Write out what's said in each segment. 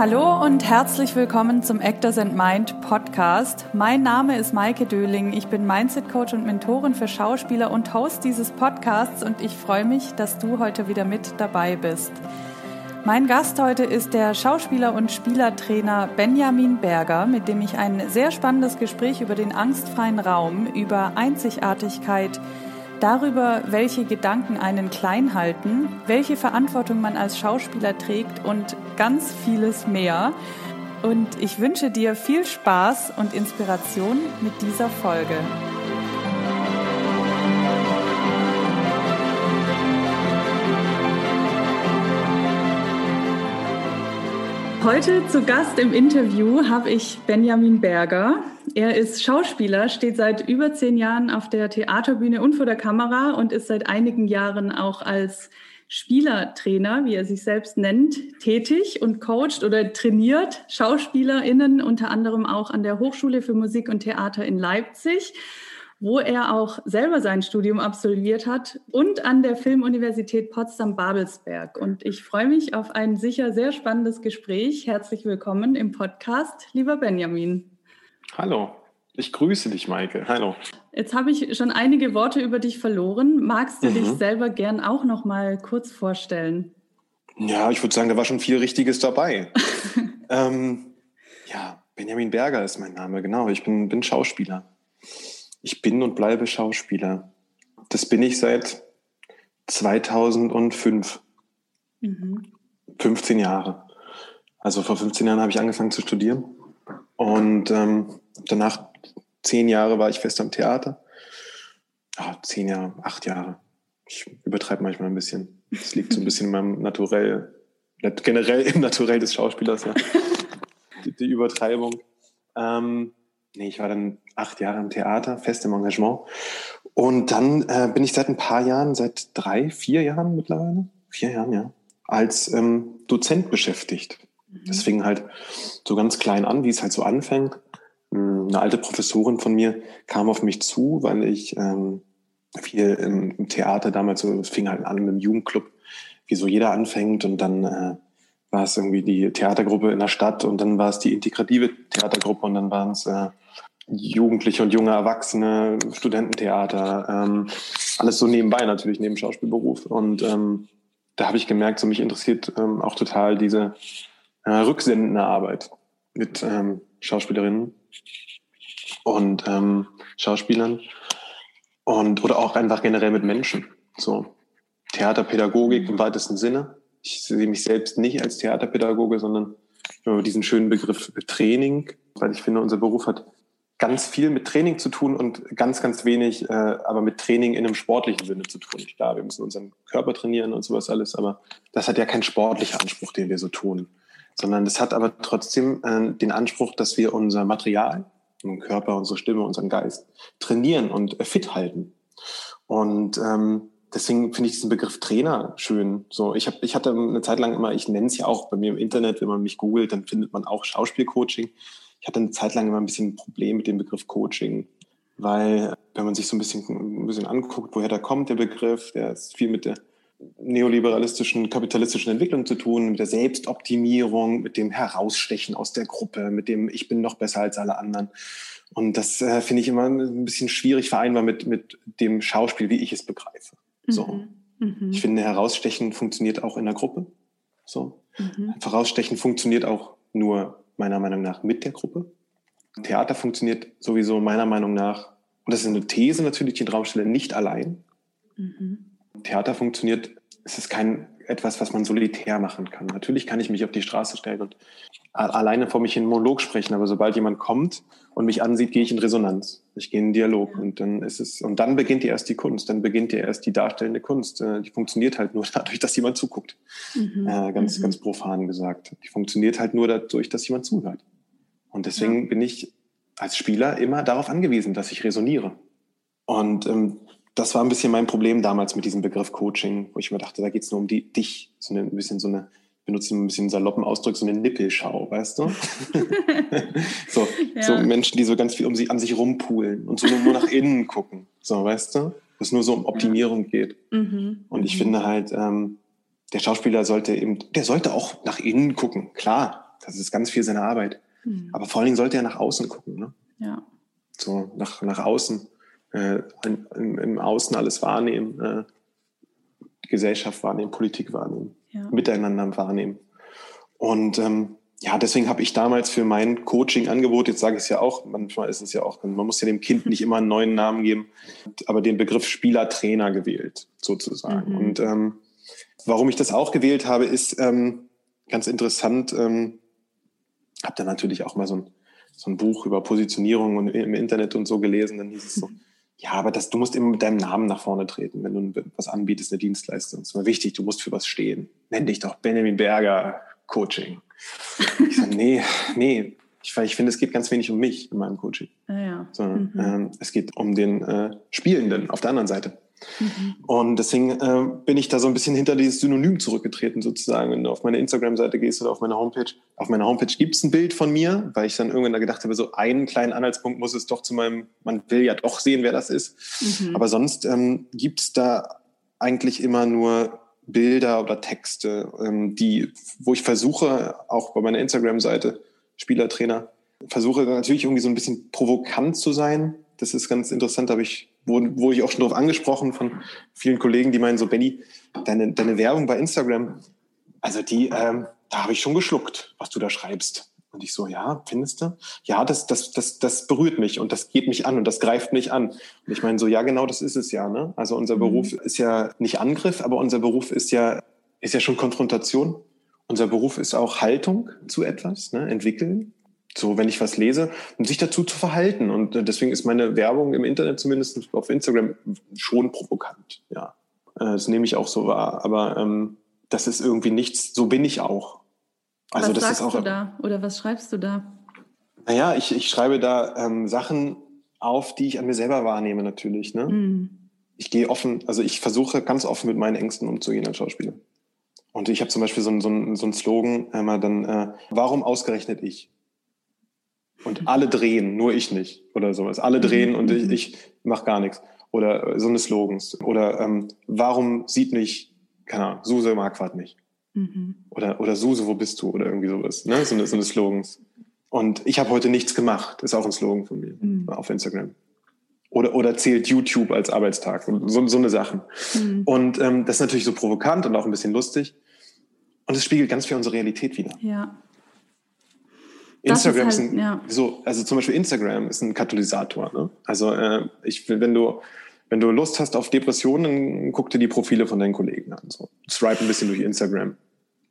Hallo und herzlich willkommen zum Actors and Mind Podcast. Mein Name ist Maike Döling. Ich bin Mindset Coach und Mentorin für Schauspieler und Host dieses Podcasts und ich freue mich, dass du heute wieder mit dabei bist. Mein Gast heute ist der Schauspieler und Spielertrainer Benjamin Berger, mit dem ich ein sehr spannendes Gespräch über den angstfreien Raum, über Einzigartigkeit, darüber, welche Gedanken einen klein halten, welche Verantwortung man als Schauspieler trägt und ganz vieles mehr. Und ich wünsche dir viel Spaß und Inspiration mit dieser Folge. Heute zu Gast im Interview habe ich Benjamin Berger. Er ist Schauspieler, steht seit über zehn Jahren auf der Theaterbühne und vor der Kamera und ist seit einigen Jahren auch als Spielertrainer, wie er sich selbst nennt, tätig und coacht oder trainiert SchauspielerInnen, unter anderem auch an der Hochschule für Musik und Theater in Leipzig, wo er auch selber sein Studium absolviert hat und an der Filmuniversität Potsdam-Babelsberg. Und ich freue mich auf ein sicher sehr spannendes Gespräch. Herzlich willkommen im Podcast, lieber Benjamin. Hallo, ich grüße dich, Maike. Hallo. Jetzt habe ich schon einige Worte über dich verloren. Magst du mhm. dich selber gern auch noch mal kurz vorstellen? Ja, ich würde sagen, da war schon viel Richtiges dabei. ähm, ja, Benjamin Berger ist mein Name, genau. Ich bin, bin Schauspieler. Ich bin und bleibe Schauspieler. Das bin ich seit 2005. Mhm. 15 Jahre. Also vor 15 Jahren habe ich angefangen zu studieren. Und ähm, danach zehn Jahre war ich fest am Theater. Oh, zehn Jahre, acht Jahre. Ich übertreibe manchmal ein bisschen. Das liegt so ein bisschen in meinem Naturell, generell im Naturell des Schauspielers, ja. die, die Übertreibung. Ähm, nee, ich war dann acht Jahre am Theater, fest im Engagement. Und dann äh, bin ich seit ein paar Jahren, seit drei, vier Jahren mittlerweile, vier Jahren, ja, als ähm, Dozent beschäftigt. Das fing halt so ganz klein an, wie es halt so anfängt. Hm, eine alte Professorin von mir kam auf mich zu, weil ich ähm, viel im, im Theater damals so, es fing halt an mit dem Jugendclub, wie so jeder anfängt und dann äh, war es irgendwie die Theatergruppe in der Stadt und dann war es die integrative Theatergruppe und dann waren es äh, Jugendliche und junge Erwachsene, Studententheater, ähm, alles so nebenbei natürlich neben Schauspielberuf und ähm, da habe ich gemerkt, so mich interessiert ähm, auch total diese äh, rücksendende Arbeit mit ähm, Schauspielerinnen und ähm, Schauspielern und oder auch einfach generell mit Menschen. So Theaterpädagogik im weitesten Sinne. Ich sehe mich selbst nicht als Theaterpädagoge, sondern diesen schönen Begriff Training, weil ich finde, unser Beruf hat ganz viel mit Training zu tun und ganz, ganz wenig, äh, aber mit Training in einem sportlichen Sinne zu tun. Klar, wir müssen unseren Körper trainieren und sowas alles, aber das hat ja keinen sportlichen Anspruch, den wir so tun sondern es hat aber trotzdem äh, den Anspruch, dass wir unser Material, unseren Körper, unsere Stimme, unseren Geist trainieren und äh, fit halten. Und ähm, deswegen finde ich diesen Begriff Trainer schön. So, ich habe, ich hatte eine Zeit lang immer, ich nenne es ja auch bei mir im Internet, wenn man mich googelt, dann findet man auch Schauspielcoaching. Ich hatte eine Zeit lang immer ein bisschen ein Problem mit dem Begriff Coaching, weil wenn man sich so ein bisschen, ein bisschen anguckt, woher da kommt der Begriff, der ist viel mit der neoliberalistischen, kapitalistischen Entwicklung zu tun, mit der Selbstoptimierung, mit dem Herausstechen aus der Gruppe, mit dem Ich bin noch besser als alle anderen. Und das äh, finde ich immer ein bisschen schwierig vereinbar mit, mit dem Schauspiel, wie ich es begreife. So. Mhm. mhm. Ich finde, Herausstechen funktioniert auch in der Gruppe. So. Mhm. Herausstechen funktioniert auch nur meiner Meinung nach mit der Gruppe. Theater funktioniert sowieso meiner Meinung nach, und das ist eine These natürlich, die in Raum stelle, nicht allein. Mhm. Theater funktioniert, es ist kein etwas, was man solitär machen kann. Natürlich kann ich mich auf die Straße stellen und alleine vor mich in Monolog sprechen, aber sobald jemand kommt und mich ansieht, gehe ich in Resonanz. Ich gehe in Dialog und dann ist es, und dann beginnt ja erst die Kunst, dann beginnt ja erst die darstellende Kunst. Äh, die funktioniert halt nur dadurch, dass jemand zuguckt. Mhm. Äh, ganz, mhm. ganz profan gesagt. Die funktioniert halt nur dadurch, dass jemand zuhört. Und deswegen ja. bin ich als Spieler immer darauf angewiesen, dass ich resoniere. Und ähm, das war ein bisschen mein Problem damals mit diesem Begriff Coaching, wo ich mir dachte, da geht es nur um die, dich, so eine, ein bisschen so eine, benutze ein bisschen saloppen Ausdruck, so eine Nippelschau, weißt du? so, ja. so Menschen, die so ganz viel um sie, an sich rumpulen und so nur, nach innen gucken, so, weißt du? Wo es nur so um Optimierung ja. geht. Mhm. Und ich mhm. finde halt, ähm, der Schauspieler sollte eben, der sollte auch nach innen gucken, klar. das ist ganz viel seine Arbeit. Mhm. Aber vor allen Dingen sollte er nach außen gucken. Ne? Ja. So nach, nach außen, äh, im, im Außen alles wahrnehmen, äh, Gesellschaft wahrnehmen, Politik wahrnehmen, ja. miteinander wahrnehmen. Und ähm, ja, deswegen habe ich damals für mein Coaching-Angebot, jetzt sage ich es ja auch, manchmal ist es ja auch, man muss ja dem Kind nicht immer einen neuen Namen geben, aber den Begriff Spieler-Trainer gewählt, sozusagen. Mhm. Und ähm, warum ich das auch gewählt habe, ist ähm, ganz interessant. Ähm, habe da natürlich auch mal so ein, so ein Buch über Positionierung und im Internet und so gelesen. Dann hieß es so, ja, aber das, du musst immer mit deinem Namen nach vorne treten, wenn du was anbietest, eine Dienstleistung. Das ist immer wichtig, du musst für was stehen. Nenn dich doch Benjamin Berger Coaching. Ich sage, nee, nee, ich, ich finde, es geht ganz wenig um mich in meinem Coaching. Ah, ja. Sondern mhm. ähm, es geht um den äh, Spielenden auf der anderen Seite. Mhm. Und deswegen äh, bin ich da so ein bisschen hinter dieses Synonym zurückgetreten, sozusagen. Wenn du auf meine Instagram-Seite gehst oder auf meine Homepage, auf meiner Homepage gibt es ein Bild von mir, weil ich dann irgendwann da gedacht habe, so einen kleinen Anhaltspunkt muss es doch zu meinem, man will ja doch sehen, wer das ist. Mhm. Aber sonst ähm, gibt es da eigentlich immer nur Bilder oder Texte, ähm, die, wo ich versuche, auch bei meiner Instagram-Seite, Spielertrainer, versuche natürlich irgendwie so ein bisschen provokant zu sein. Das ist ganz interessant, habe ich, wurde, wurde ich auch schon darauf angesprochen von vielen Kollegen, die meinen so, Benny, deine, deine Werbung bei Instagram, also die, ähm, da habe ich schon geschluckt, was du da schreibst. Und ich so, ja, findest du? Ja, das, das, das, das berührt mich und das geht mich an und das greift mich an. Und ich meine so, ja, genau das ist es ja. Ne? Also unser mhm. Beruf ist ja nicht Angriff, aber unser Beruf ist ja, ist ja schon Konfrontation. Unser Beruf ist auch Haltung zu etwas, ne? entwickeln. So, wenn ich was lese, um sich dazu zu verhalten. Und äh, deswegen ist meine Werbung im Internet, zumindest auf Instagram, schon provokant. Ja, äh, das nehme ich auch so wahr. Aber ähm, das ist irgendwie nichts, so bin ich auch. Also was das sagst ist auch, du da oder was schreibst du da? Naja, ich, ich schreibe da ähm, Sachen auf, die ich an mir selber wahrnehme natürlich. Ne? Mhm. Ich gehe offen, also ich versuche ganz offen mit meinen Ängsten umzugehen als Schauspieler. Und ich habe zum Beispiel so, so, so einen Slogan einmal dann, äh, warum ausgerechnet ich? Und alle drehen, nur ich nicht oder sowas. Alle mhm. drehen und ich, mhm. ich mache gar nichts. Oder äh, so eine Slogans. Oder ähm, warum sieht mich, keine Ahnung, Suse Marquardt nicht? Mhm. Oder, oder Suse, wo bist du? Oder irgendwie sowas. Ne? So, eine, so eine Slogans. Und ich habe heute nichts gemacht, ist auch ein Slogan von mir mhm. auf Instagram. Oder, oder zählt YouTube als Arbeitstag. So, so eine Sachen. Mhm. Und ähm, das ist natürlich so provokant und auch ein bisschen lustig. Und es spiegelt ganz viel unsere Realität wieder. Ja. Instagram ist, halt, ist, ein, ja. so, also zum Beispiel Instagram ist ein Katalysator. Ne? Also äh, ich, wenn du wenn du Lust hast auf Depressionen, guck dir die Profile von deinen Kollegen an. So. Swipe ein bisschen durch Instagram.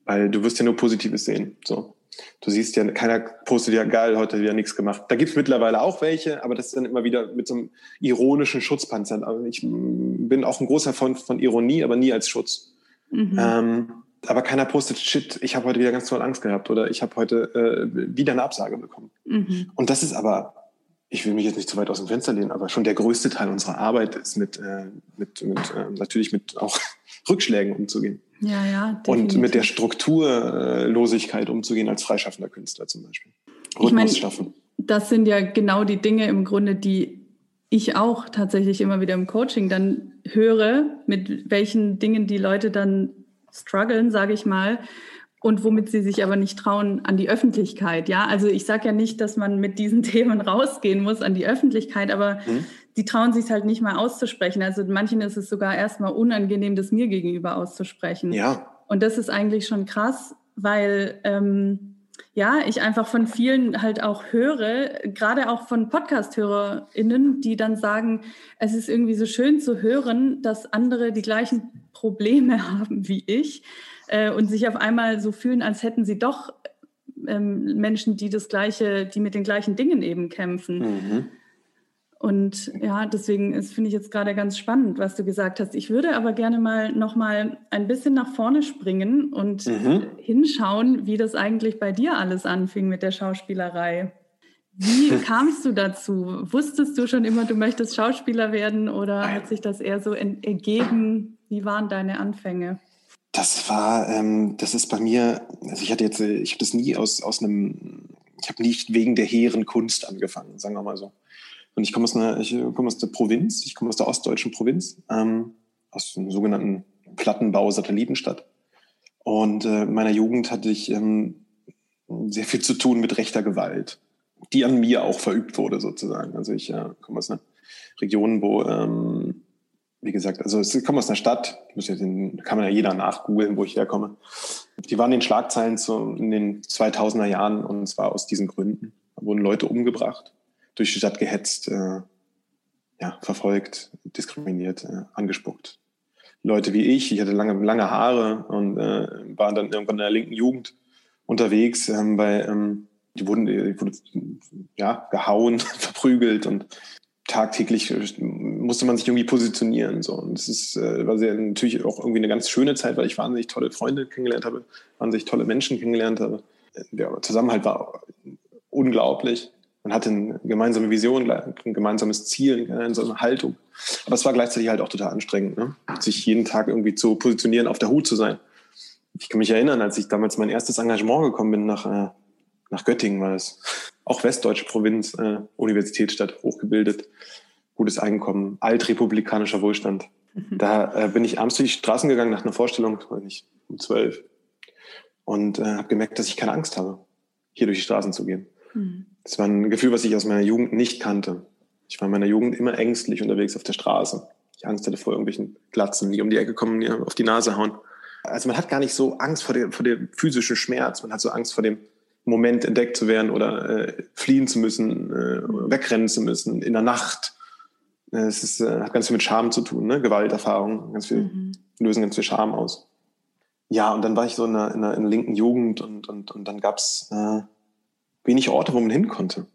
Weil du wirst ja nur Positives sehen. So. Du siehst ja, keiner postet ja geil, heute wieder nichts gemacht. Da gibt es mittlerweile auch welche, aber das ist dann immer wieder mit so einem ironischen Schutzpanzer. Also ich bin auch ein großer Freund von Ironie, aber nie als Schutz. Mhm. Ähm, aber keiner postet Shit, ich habe heute wieder ganz toll Angst gehabt oder ich habe heute äh, wieder eine Absage bekommen. Mhm. Und das ist aber ich will mich jetzt nicht zu weit aus dem Fenster lehnen, aber schon der größte Teil unserer Arbeit ist mit, äh, mit, mit äh, natürlich mit auch Rückschlägen umzugehen. Ja, ja. Definitiv. Und mit der Strukturlosigkeit umzugehen als freischaffender Künstler zum Beispiel. Rhythmus ich mein, schaffen. Das sind ja genau die Dinge im Grunde, die ich auch tatsächlich immer wieder im Coaching dann höre, mit welchen Dingen die Leute dann strugglen, sage ich mal, und womit sie sich aber nicht trauen an die Öffentlichkeit. Ja, also ich sage ja nicht, dass man mit diesen Themen rausgehen muss an die Öffentlichkeit, aber mhm. Die trauen sich halt nicht mal auszusprechen. Also manchen ist es sogar erstmal unangenehm, das mir gegenüber auszusprechen. Ja. Und das ist eigentlich schon krass, weil ähm, ja, ich einfach von vielen halt auch höre, gerade auch von Podcast-HörerInnen, die dann sagen, es ist irgendwie so schön zu hören, dass andere die gleichen Probleme haben wie ich äh, und sich auf einmal so fühlen, als hätten sie doch ähm, Menschen, die das gleiche, die mit den gleichen Dingen eben kämpfen. Mhm. Und ja, deswegen finde ich jetzt gerade ganz spannend, was du gesagt hast. Ich würde aber gerne mal noch mal ein bisschen nach vorne springen und mhm. hinschauen, wie das eigentlich bei dir alles anfing mit der Schauspielerei. Wie kamst du dazu? Wusstest du schon immer, du möchtest Schauspieler werden oder hat sich das eher so ergeben? Wie waren deine Anfänge? Das war, ähm, das ist bei mir, also ich hatte jetzt, äh, ich habe das nie aus, aus einem, ich habe nicht wegen der hehren Kunst angefangen, sagen wir mal so. Und ich komme aus einer, komme aus der Provinz, ich komme aus der ostdeutschen Provinz, ähm, aus einem sogenannten Plattenbau-Satellitenstadt. Und äh, in meiner Jugend hatte ich ähm, sehr viel zu tun mit rechter Gewalt, die an mir auch verübt wurde sozusagen. Also ich äh, komme aus einer Region, wo, ähm, wie gesagt, also ich komme aus einer Stadt, den, kann man ja jeder nachgoogeln, wo ich herkomme. Die waren in den Schlagzeilen zu, in den 2000er Jahren und zwar aus diesen Gründen. Da wurden Leute umgebracht, durch die Stadt gehetzt, äh, ja, verfolgt, diskriminiert, äh, angespuckt. Leute wie ich, ich hatte lange, lange Haare und äh, war dann irgendwann in der linken Jugend unterwegs, ähm, bei, ähm, die wurden, die wurden ja, gehauen, verprügelt und tagtäglich musste man sich irgendwie positionieren. So. Und es ist, äh, war sehr, natürlich auch irgendwie eine ganz schöne Zeit, weil ich wahnsinnig tolle Freunde kennengelernt habe, wahnsinnig tolle Menschen kennengelernt habe. Der Zusammenhalt war unglaublich. Man hatte eine gemeinsame Vision, ein gemeinsames Ziel, eine gemeinsame Haltung. Aber es war gleichzeitig halt auch total anstrengend, ne? sich jeden Tag irgendwie zu positionieren, auf der Hut zu sein. Ich kann mich erinnern, als ich damals mein erstes Engagement gekommen bin nach, äh, nach Göttingen, war es auch westdeutsche Provinz, äh, Universitätsstadt, hochgebildet, gutes Einkommen, altrepublikanischer Wohlstand. Mhm. Da äh, bin ich abends durch die Straßen gegangen nach einer Vorstellung, ich um zwölf, und äh, habe gemerkt, dass ich keine Angst habe, hier durch die Straßen zu gehen. Mhm. Das war ein Gefühl, was ich aus meiner Jugend nicht kannte. Ich war in meiner Jugend immer ängstlich unterwegs auf der Straße. Ich Angst hatte vor irgendwelchen Glatzen, die um die Ecke kommen, die auf die Nase hauen. Also man hat gar nicht so Angst vor, der, vor dem physischen Schmerz. Man hat so Angst vor dem Moment entdeckt zu werden oder äh, fliehen zu müssen, äh, wegrennen zu müssen in der Nacht. Äh, es ist, äh, hat ganz viel mit Scham zu tun, ne? Gewalterfahrung, ganz viel, mhm. lösen ganz viel Scham aus. Ja, und dann war ich so in der, in der, in der linken Jugend und, und, und dann gab's äh, wenig Orte, wo man hin konnte.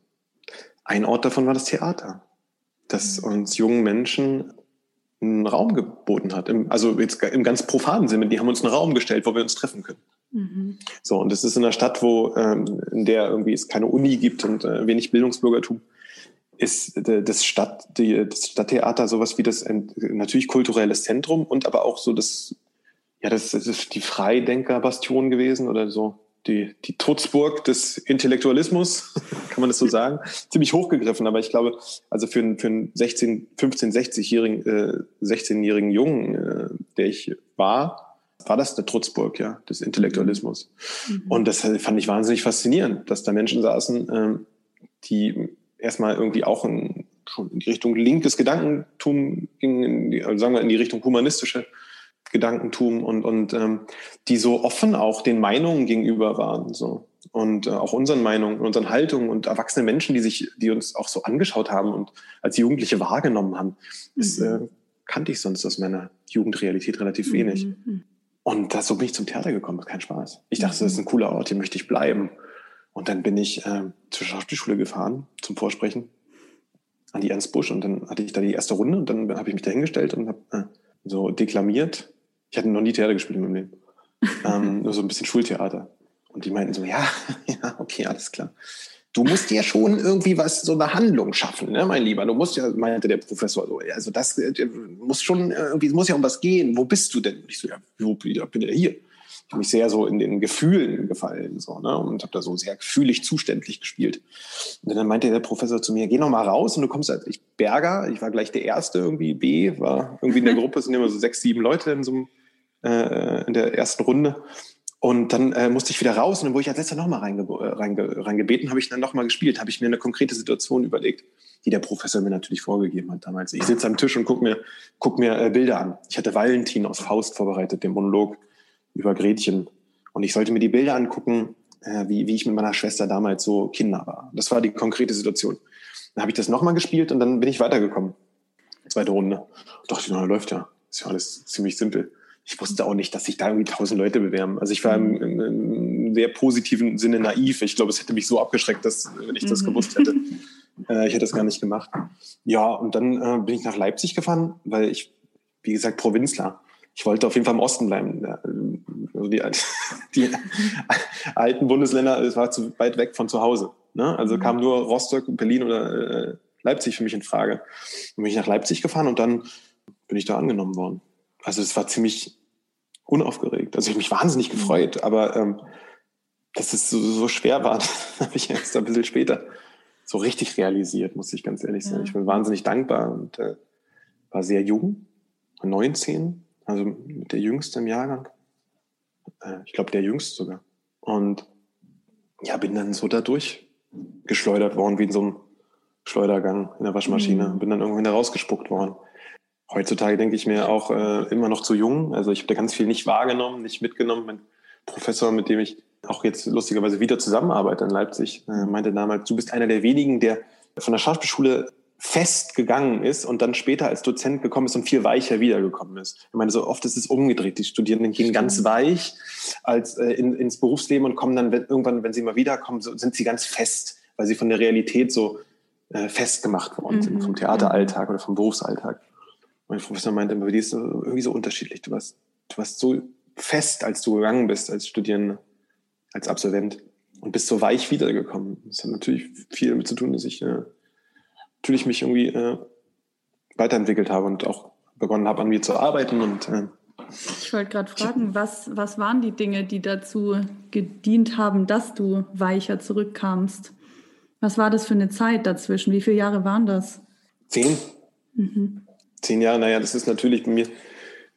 Ein Ort davon war das Theater, das mhm. uns jungen Menschen einen Raum geboten hat. Im, also jetzt im ganz profanen Sinne, die haben uns einen Raum gestellt, wo wir uns treffen können. Mhm. So, und das ist in einer Stadt, wo, ähm, in der irgendwie es keine Uni gibt und äh, wenig Bildungsbürgertum, ist das Stadt, die, das Stadttheater sowas wie das natürlich kulturelles Zentrum und aber auch so das, ja, das, das ist die Freidenkerbastion gewesen oder so die, die Trutzburg des Intellektualismus, kann man das so sagen, ziemlich hochgegriffen. Aber ich glaube, also für einen, für einen 16, 15, 60-jährigen, äh, 16-jährigen Jungen, äh, der ich war, war das eine Trutzburg, ja, des Intellektualismus. Mhm. Und das fand ich wahnsinnig faszinierend, dass da Menschen saßen, äh, die erstmal irgendwie auch in, schon in die Richtung linkes Gedankentum gingen, in die, also sagen wir in die Richtung humanistische Gedankentum und, und ähm, die so offen auch den Meinungen gegenüber waren. So. Und äh, auch unseren Meinungen, unseren Haltungen und erwachsene Menschen, die sich, die uns auch so angeschaut haben und als Jugendliche wahrgenommen haben. Mhm. Das äh, kannte ich sonst aus meiner Jugendrealität relativ wenig. Mhm. Und das, so bin ich zum Theater gekommen, kein Spaß. Ich dachte, das ist ein cooler Ort, hier möchte ich bleiben. Und dann bin ich äh, zur Schauspielschule gefahren zum Vorsprechen an die Ernst Busch und dann hatte ich da die erste Runde und dann habe ich mich da hingestellt und habe äh, so deklamiert ich hatte noch nie Theater gespielt in meinem Leben. ähm, nur so ein bisschen Schultheater. Und die meinten so, ja, ja, okay, alles klar. Du musst ja schon irgendwie was, so eine Handlung schaffen, ne, mein Lieber. Du musst ja, meinte der Professor so, also das äh, muss schon irgendwie, muss ja um was gehen. Wo bist du denn? Und ich so, ja, wo bin ich hier? Ich habe mich sehr so in den Gefühlen gefallen so, ne, und habe da so sehr gefühlig zuständig gespielt. Und dann meinte der Professor zu mir, geh noch mal raus und du kommst als ich Berger, ich war gleich der Erste irgendwie, B, war irgendwie in der Gruppe, es sind immer so sechs, sieben Leute in so einem äh, in der ersten Runde. Und dann äh, musste ich wieder raus und dann wurde ich als letzter nochmal reinge äh, reinge reingebeten, habe ich dann nochmal gespielt, habe ich mir eine konkrete Situation überlegt, die der Professor mir natürlich vorgegeben hat damals. Ich sitze am Tisch und gucke mir, guck mir äh, Bilder an. Ich hatte Valentin aus Faust vorbereitet, den Monolog über Gretchen. Und ich sollte mir die Bilder angucken, äh, wie, wie ich mit meiner Schwester damals so Kinder war. Das war die konkrete Situation. Dann habe ich das nochmal gespielt und dann bin ich weitergekommen. Zweite Runde. Und dachte, na, läuft ja. Ist ja alles ziemlich simpel ich wusste auch nicht, dass sich da irgendwie tausend Leute bewerben. Also ich war im, im, im, sehr positiven Sinne naiv. Ich glaube, es hätte mich so abgeschreckt, dass, wenn ich das mhm. gewusst hätte, äh, ich hätte das gar nicht gemacht. Ja, und dann äh, bin ich nach Leipzig gefahren, weil ich, wie gesagt, Provinzler. Ich wollte auf jeden Fall im Osten bleiben. Also die, die alten Bundesländer, es war zu weit weg von zu Hause. Ne? Also mhm. kam nur Rostock, Berlin oder äh, Leipzig für mich in Frage. Dann bin ich nach Leipzig gefahren und dann bin ich da angenommen worden also es war ziemlich unaufgeregt. Also ich habe mich wahnsinnig mhm. gefreut, aber ähm, dass es so, so schwer war, habe ich erst ein bisschen später so richtig realisiert, muss ich ganz ehrlich sein. Ja. Ich bin wahnsinnig dankbar und äh, war sehr jung, 19, also der Jüngste im Jahrgang. Äh, ich glaube, der Jüngste sogar. Und ja, bin dann so dadurch geschleudert worden, wie in so einem Schleudergang in der Waschmaschine. Mhm. Bin dann irgendwann da rausgespuckt worden. Heutzutage denke ich mir auch äh, immer noch zu jung. Also ich habe da ganz viel nicht wahrgenommen, nicht mitgenommen. Mein Professor, mit dem ich auch jetzt lustigerweise wieder zusammenarbeite in Leipzig, äh, meinte damals, du bist einer der wenigen, der von der Schauspielschule fest gegangen ist und dann später als Dozent gekommen ist und viel weicher wiedergekommen ist. Ich meine, so oft ist es umgedreht. Die Studierenden gehen ganz weich als äh, in, ins Berufsleben und kommen dann wenn, irgendwann, wenn sie mal wiederkommen, so, sind sie ganz fest, weil sie von der Realität so äh, festgemacht worden sind, mhm. vom Theateralltag oder vom Berufsalltag. Mein Professor meinte immer, die ist irgendwie so unterschiedlich. Du warst, du warst so fest, als du gegangen bist als Studierende, als Absolvent und bist so weich wiedergekommen. Das hat natürlich viel damit zu tun, dass ich äh, natürlich mich irgendwie äh, weiterentwickelt habe und auch begonnen habe, an mir zu arbeiten. Und, äh, ich wollte gerade fragen, was, was waren die Dinge, die dazu gedient haben, dass du weicher zurückkamst? Was war das für eine Zeit dazwischen? Wie viele Jahre waren das? Zehn. Mhm. Zehn Jahre, naja, das ist natürlich bei mir,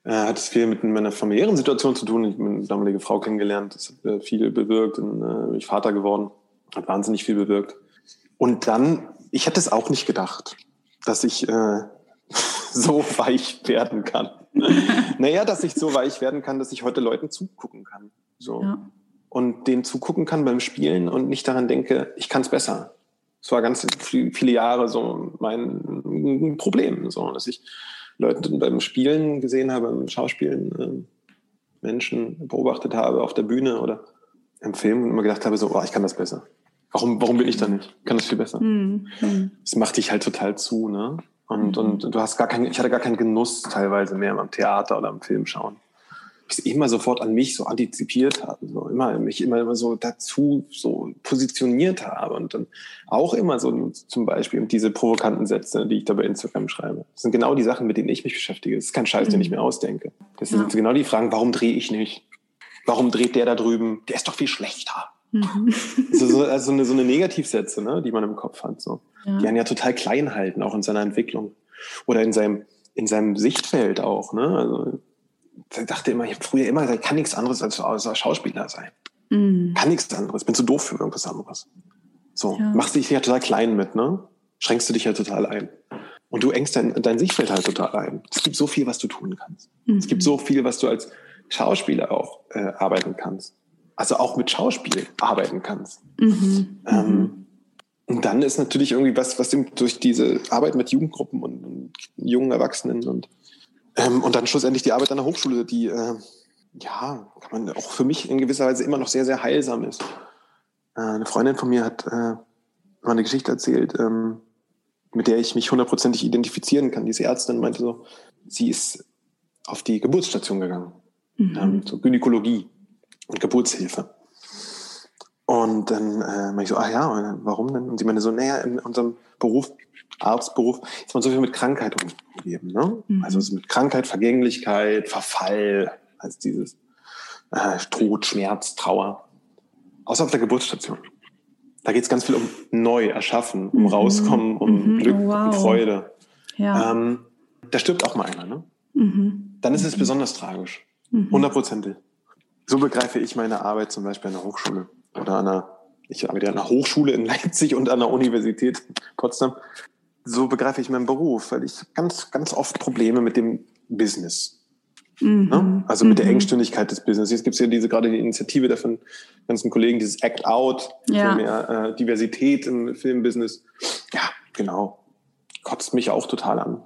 äh, hat es viel mit meiner familiären Situation zu tun. Ich habe meine damalige Frau kennengelernt, das hat äh, viel bewirkt und äh, bin ich Vater geworden, hat wahnsinnig viel bewirkt. Und dann ich hätte es auch nicht gedacht, dass ich äh, so weich werden kann. naja, dass ich so weich werden kann, dass ich heute Leuten zugucken kann. So. Ja. Und denen zugucken kann beim Spielen und nicht daran denke, ich kann es besser. Es war ganz viele Jahre so mein Problem, so, dass ich Leute beim Spielen gesehen habe, beim Schauspielen, äh, Menschen beobachtet habe auf der Bühne oder im Film und immer gedacht habe, so, oh, ich kann das besser. Warum, warum bin ich da nicht? kann das viel besser. Mhm. Das macht dich halt total zu, ne? Und, mhm. und du hast gar keinen, ich hatte gar keinen Genuss teilweise mehr am Theater oder am Film schauen. Ich immer sofort an mich so antizipiert habe, so immer, mich immer, immer so dazu so positioniert habe und dann auch immer so zum Beispiel diese provokanten Sätze, die ich da bei Instagram schreibe. Das sind genau die Sachen, mit denen ich mich beschäftige. Das ist kein Scheiß, mhm. den ich mir ausdenke. Das sind genau die Fragen, warum drehe ich nicht? Warum dreht der da drüben? Der ist doch viel schlechter. Mhm. so, also eine, so eine Negativsätze, ne, die man im Kopf hat, so. Ja. Die einen ja total klein halten, auch in seiner Entwicklung. Oder in seinem, in seinem Sichtfeld auch, ne. Also, dachte immer, ich habe früher immer gesagt, ich kann nichts anderes als, als Schauspieler sein. Mhm. Kann nichts anderes, bin zu doof für irgendwas anderes. So, ja. machst dich ja total klein mit, ne? Schränkst du dich ja total ein. Und du engst dein, dein Sichtfeld halt total ein. Es gibt so viel, was du tun kannst. Mhm. Es gibt so viel, was du als Schauspieler auch äh, arbeiten kannst also auch mit Schauspiel arbeiten kannst. Mhm. Ähm, und dann ist natürlich irgendwie was, was durch diese Arbeit mit Jugendgruppen und, und jungen Erwachsenen und, ähm, und dann schlussendlich die Arbeit an der Hochschule, die, äh, ja, kann man auch für mich in gewisser Weise immer noch sehr, sehr heilsam ist. Äh, eine Freundin von mir hat äh, mal eine Geschichte erzählt, ähm, mit der ich mich hundertprozentig identifizieren kann. Diese Ärztin meinte so, sie ist auf die Geburtsstation gegangen, mhm. ähm, zur Gynäkologie und Geburtshilfe. Und dann äh, meine ich so, ah ja, warum denn? Und sie meinte so, naja, in unserem Beruf, Arztberuf, ist man so viel mit Krankheit umgeben. Ne? Mhm. Also mit Krankheit, Vergänglichkeit, Verfall, als dieses äh, Tod, Schmerz, Trauer. Außer auf der Geburtsstation. Da geht es ganz viel um neu erschaffen, um mhm. rauskommen, um mhm. Glück, oh, wow. um Freude. Ja. Ähm, da stirbt auch mal einer. Ne? Mhm. Dann ist es besonders tragisch. Mhm. Hundertprozentig. So begreife ich meine Arbeit zum Beispiel an der Hochschule oder an einer, ich arbeite an einer Hochschule in Leipzig und an der Universität Potsdam. So begreife ich meinen Beruf, weil ich ganz, ganz oft Probleme mit dem Business. Mhm. Ne? Also mit mhm. der Engstündigkeit des Business. Jetzt gibt es ja diese gerade die Initiative der von ganzen Kollegen, dieses Act Out, ja. für mehr äh, Diversität im Filmbusiness. Ja, genau. Kotzt mich auch total an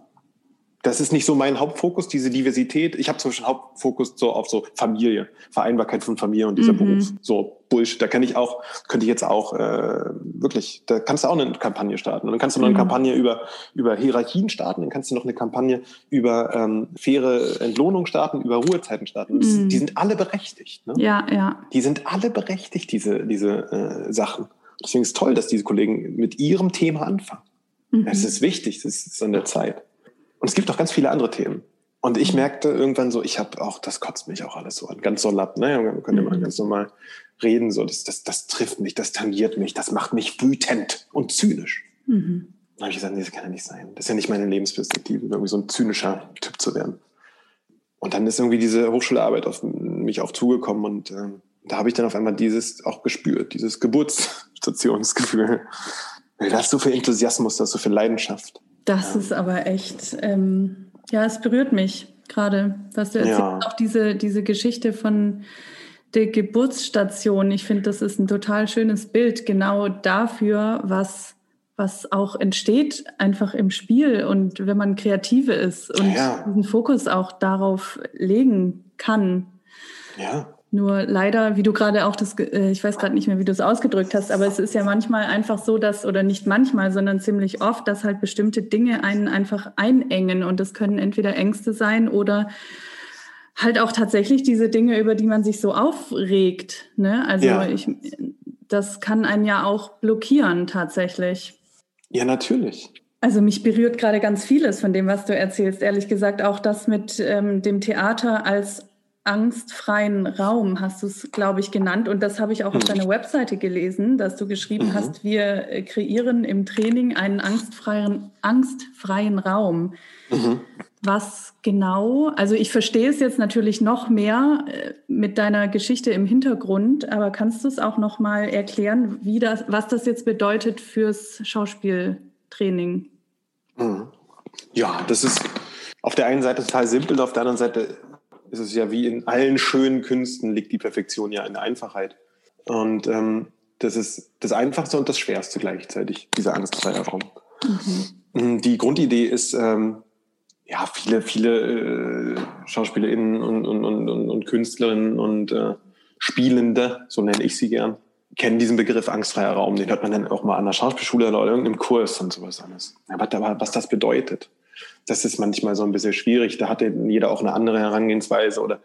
das ist nicht so mein Hauptfokus, diese Diversität. Ich habe zum Beispiel Hauptfokus so auf so Familie, Vereinbarkeit von Familie und dieser mhm. Beruf. So Bullshit. Da kann ich auch, könnte ich jetzt auch äh, wirklich, da kannst du auch eine Kampagne starten. Und dann kannst du noch eine mhm. Kampagne über, über Hierarchien starten, dann kannst du noch eine Kampagne über ähm, faire Entlohnung starten, über Ruhezeiten starten. Mhm. Die sind alle berechtigt. Ne? Ja, ja. Die sind alle berechtigt, diese, diese äh, Sachen. Deswegen ist es toll, dass diese Kollegen mit ihrem Thema anfangen. Mhm. Das ist wichtig, das ist an der Zeit. Und es gibt auch ganz viele andere Themen. Und ich merkte irgendwann so, ich habe auch, das kotzt mich auch alles so an, ganz salopp, ne? Wir können immer mhm. ganz normal reden, so, das, das, das trifft mich, das tangiert mich, das macht mich wütend und zynisch. Mhm. Dann habe ich gesagt, nee, das kann ja nicht sein. Das ist ja nicht meine Lebensperspektive, irgendwie so ein zynischer Typ zu werden. Und dann ist irgendwie diese Hochschularbeit auf mich auch zugekommen und äh, Da habe ich dann auf einmal dieses auch gespürt, dieses Geburtsstationsgefühl. Da hast du so viel Enthusiasmus, da hast du so viel Leidenschaft. Das ja. ist aber echt, ähm, ja, es berührt mich gerade, was du erzählst. Ja. Auch diese, diese Geschichte von der Geburtsstation. Ich finde, das ist ein total schönes Bild genau dafür, was was auch entsteht einfach im Spiel und wenn man kreative ist und ja. diesen Fokus auch darauf legen kann. Ja. Nur leider, wie du gerade auch das, äh, ich weiß gerade nicht mehr, wie du es ausgedrückt hast, aber es ist ja manchmal einfach so, dass, oder nicht manchmal, sondern ziemlich oft, dass halt bestimmte Dinge einen einfach einengen und das können entweder Ängste sein oder halt auch tatsächlich diese Dinge, über die man sich so aufregt. Ne? Also ja. ich, das kann einen ja auch blockieren tatsächlich. Ja, natürlich. Also mich berührt gerade ganz vieles von dem, was du erzählst. Ehrlich gesagt, auch das mit ähm, dem Theater als angstfreien Raum hast du es, glaube ich, genannt. Und das habe ich auch auf deiner Webseite gelesen, dass du geschrieben mhm. hast, wir äh, kreieren im Training einen angstfreien, angstfreien Raum. Mhm. Was genau, also ich verstehe es jetzt natürlich noch mehr äh, mit deiner Geschichte im Hintergrund, aber kannst du es auch noch mal erklären, wie das, was das jetzt bedeutet fürs Schauspieltraining? Mhm. Ja, das ist auf der einen Seite total simpel, auf der anderen Seite ist es ja wie in allen schönen Künsten liegt die Perfektion ja in der Einfachheit. Und ähm, das ist das Einfachste und das Schwerste gleichzeitig, dieser angstfreie Raum. Mhm. Die Grundidee ist, ähm, ja, viele, viele äh, SchauspielerInnen und, und, und, und, Künstlerinnen und äh, Spielende, so nenne ich sie gern, kennen diesen Begriff angstfreier Raum. Den hört man dann auch mal an der Schauspielschule oder irgendeinem Kurs und sowas alles. Aber was das bedeutet, das ist manchmal so ein bisschen schwierig. Da hat jeder auch eine andere Herangehensweise oder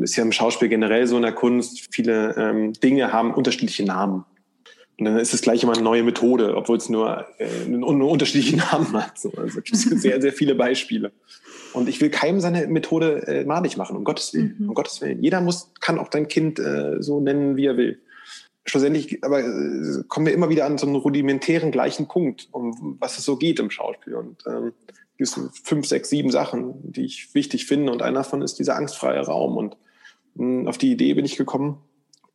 ist ja im Schauspiel generell so in der Kunst. Viele ähm, Dinge haben unterschiedliche Namen. Und dann ist es gleich immer eine neue Methode, obwohl es nur, äh, einen unterschiedlichen Namen hat. So, also es gibt sehr, sehr viele Beispiele. Und ich will keinem seine Methode äh, madig machen, um Gottes Willen. Mhm. Um Gottes Willen. Jeder muss, kann auch dein Kind äh, so nennen, wie er will. Schlussendlich aber äh, kommen wir immer wieder an so einen rudimentären gleichen Punkt, um was es so geht im Schauspiel. Und ähm, fünf, sechs, sieben Sachen, die ich wichtig finde. Und einer davon ist dieser angstfreie Raum. Und mh, hm, auf die Idee bin ich gekommen.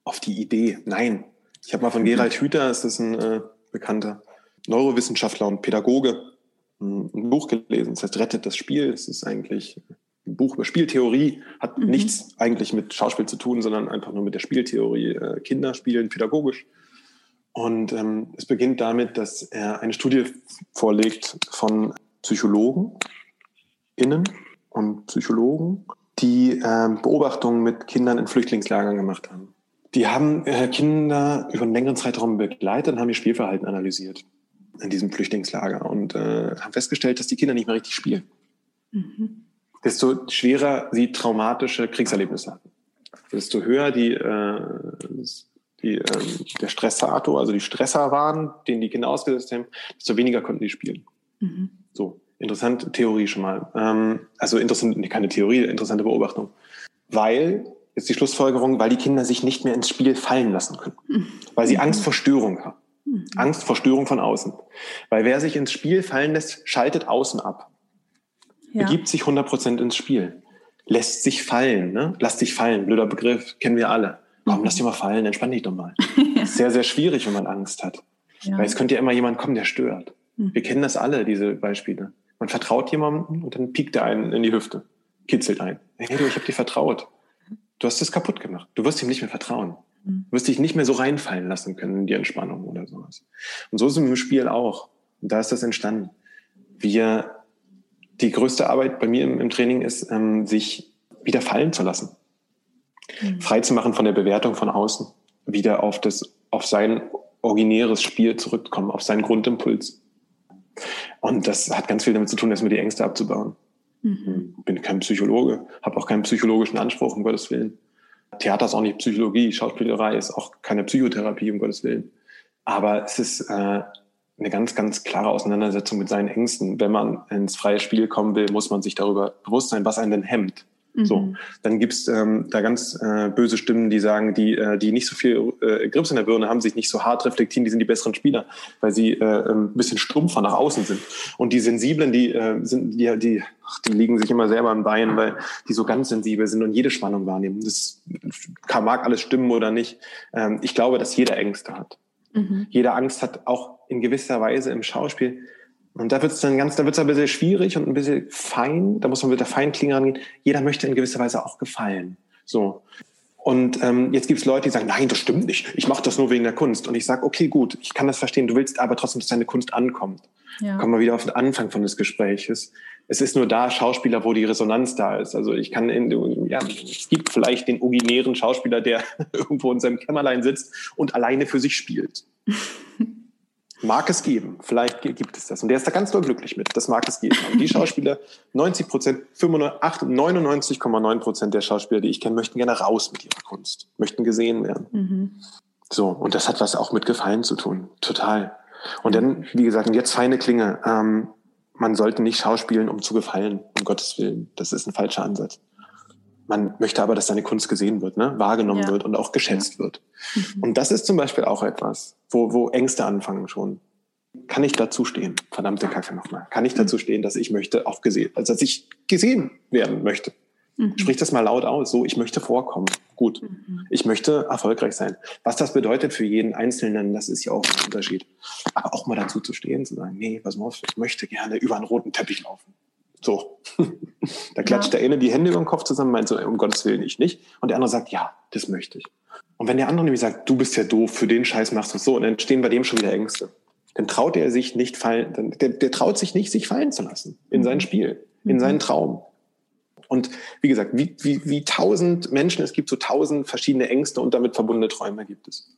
Auf die Idee, nein. Ich habe mal von Gerald Hüther, ist das ein äh, bekannter Neurowissenschaftler und Pädagoge, hm, ein Buch gelesen. Das heißt, Rettet das Spiel. Das ist eigentlich ein Buch über Spieltheorie, hat mhm. nichts eigentlich mit Schauspiel zu tun, sondern einfach nur mit der Spieltheorie. Äh, Kinder spielen pädagogisch. Und ähm, es beginnt damit, dass er eine Studie vorlegt von Psychologen innen und Psychologen, die äh, Beobachtungen mit Kindern in Flüchtlingslagern gemacht haben. Die haben äh, Kinder über einen längeren Zeitraum begleitet und haben ihr Spielverhalten analysiert in diesem Flüchtlingslager und äh, haben festgestellt, dass die Kinder nicht mehr richtig spielen. Mhm. Desto schwerer sie traumatische Kriegserlebnisse hatten. Desto höher die, äh, die, ähm, der Stressator, also die Stresser waren, denen die Kinder ausgesetzt haben, desto weniger konnten die spielen. Mhm. So, interessante Theorie schon mal. Ähm, also interessant, keine Theorie, interessante Beobachtung. Weil, jetzt die Schlussfolgerung, weil die Kinder sich nicht mehr ins Spiel fallen lassen können. Mhm. Weil sie Angst vor Störung haben. Mhm. Angst vor Störung von außen. Weil wer sich ins Spiel fallen lässt, schaltet außen ab. Ja. Begibt sich 100% ins Spiel. Lässt sich fallen, ne? Lass dich fallen, blöder Begriff, kennen wir alle. Mhm. lass dich mal fallen, entspann dich doch mal. ja. Sehr, sehr schwierig, wenn man Angst hat. Ja. Weil es könnte ja immer jemand kommen, der stört. Mhm. Wir kennen das alle, diese Beispiele. Man vertraut jemandem und dann piekt er einen in die Hüfte, kitzelt ein. Hey du, ich habe dir vertraut. Du hast es kaputt gemacht. Du wirst ihm nicht mehr vertrauen. Mhm. Du wirst dich nicht mehr so reinfallen lassen können in die Entspannung oder sowas. Und so ist es im Spiel auch. Und da ist das entstanden. Wir, die größte Arbeit bei mir im, im Training ist, ähm, sich wieder fallen zu lassen. Mhm. Frei zu machen von der Bewertung von außen. Wieder auf das, auf sein originäres Spiel zurückkommen, auf seinen Grundimpuls. Und das hat ganz viel damit zu tun, erstmal die Ängste abzubauen. Mhm. Bin kein Psychologe, habe auch keinen psychologischen Anspruch, um Gottes Willen. Theater ist auch nicht Psychologie, Schauspielerei ist auch keine Psychotherapie, um Gottes Willen. Aber es ist äh, eine ganz, ganz klare Auseinandersetzung mit seinen Ängsten. Wenn man ins freie Spiel kommen will, muss man sich darüber bewusst sein, was einen denn hemmt. Mhm. So, dann gibt's ähm, da ganz äh, böse Stimmen, die sagen, die, äh, die nicht so viel äh, Grips in der Birne haben, sich nicht so hart reflektieren, die sind die besseren Spieler, weil sie äh, ein bisschen stumpfer nach außen sind. Und die Sensiblen, die äh, sind, die, die, ach, die liegen sich immer selber am Bein, weil die so ganz sensibel sind und jede Spannung wahrnehmen. Das kann, mag alles stimmen oder nicht. Ähm, ich glaube, dass jeder Ängste hat. Mhm. Jeder Angst hat auch in gewisser Weise im Schauspiel und da wird es dann ganz, da wird es ein bisschen schwierig und ein bisschen fein. Da muss man mit der Feinklinge rangehen. Jeder möchte in gewisser Weise auch gefallen. So. Und ähm, jetzt gibt es Leute, die sagen, nein, das stimmt nicht. Ich mache das nur wegen der Kunst. Und ich sage, okay, gut, ich kann das verstehen. Du willst aber trotzdem, dass deine Kunst ankommt. Ja. Kommen wir wieder auf den Anfang von des Gespräches. Es ist nur da Schauspieler, wo die Resonanz da ist. Also ich kann in, ja, es gibt vielleicht den originären Schauspieler, der irgendwo in seinem Kämmerlein sitzt und alleine für sich spielt. Mag es geben. Vielleicht gibt es das. Und der ist da ganz doll glücklich mit. Das mag es geben. Aber die Schauspieler, 90 Prozent, 99,9 Prozent der Schauspieler, die ich kenne, möchten gerne raus mit ihrer Kunst, möchten gesehen werden. Mhm. So. Und das hat was auch mit Gefallen zu tun. Total. Und dann, wie gesagt, jetzt feine Klinge. Ähm, man sollte nicht schauspielen, um zu gefallen, um Gottes Willen. Das ist ein falscher Ansatz. Man möchte aber, dass seine Kunst gesehen wird, ne? wahrgenommen ja. wird und auch geschätzt ja. wird. Mhm. Und das ist zum Beispiel auch etwas, wo, wo Ängste anfangen schon. Kann ich dazu stehen? Verdammte Kacke nochmal. Kann ich dazu mhm. stehen, dass ich möchte auch gesehen, also dass ich gesehen werden möchte? Mhm. Sprich das mal laut aus. So, ich möchte vorkommen. Gut. Mhm. Ich möchte erfolgreich sein. Was das bedeutet für jeden Einzelnen, das ist ja auch ein Unterschied. Aber auch mal dazu zu stehen, zu sagen, nee, pass mal auf, ich möchte gerne über einen roten Teppich laufen. So. da klatscht ja. der eine die Hände über den Kopf zusammen, meint so, um Gottes Willen ich nicht. Und der andere sagt, ja, das möchte ich. Und wenn der andere nämlich sagt, du bist ja doof, für den Scheiß machst du es so, und dann entstehen bei dem schon wieder Ängste. Dann traut er sich nicht fallen, dann, der, der traut sich nicht, sich fallen zu lassen in sein mhm. Spiel, in mhm. seinen Traum. Und wie gesagt, wie, wie, wie tausend Menschen, es gibt so tausend verschiedene Ängste und damit verbundene Träume gibt es.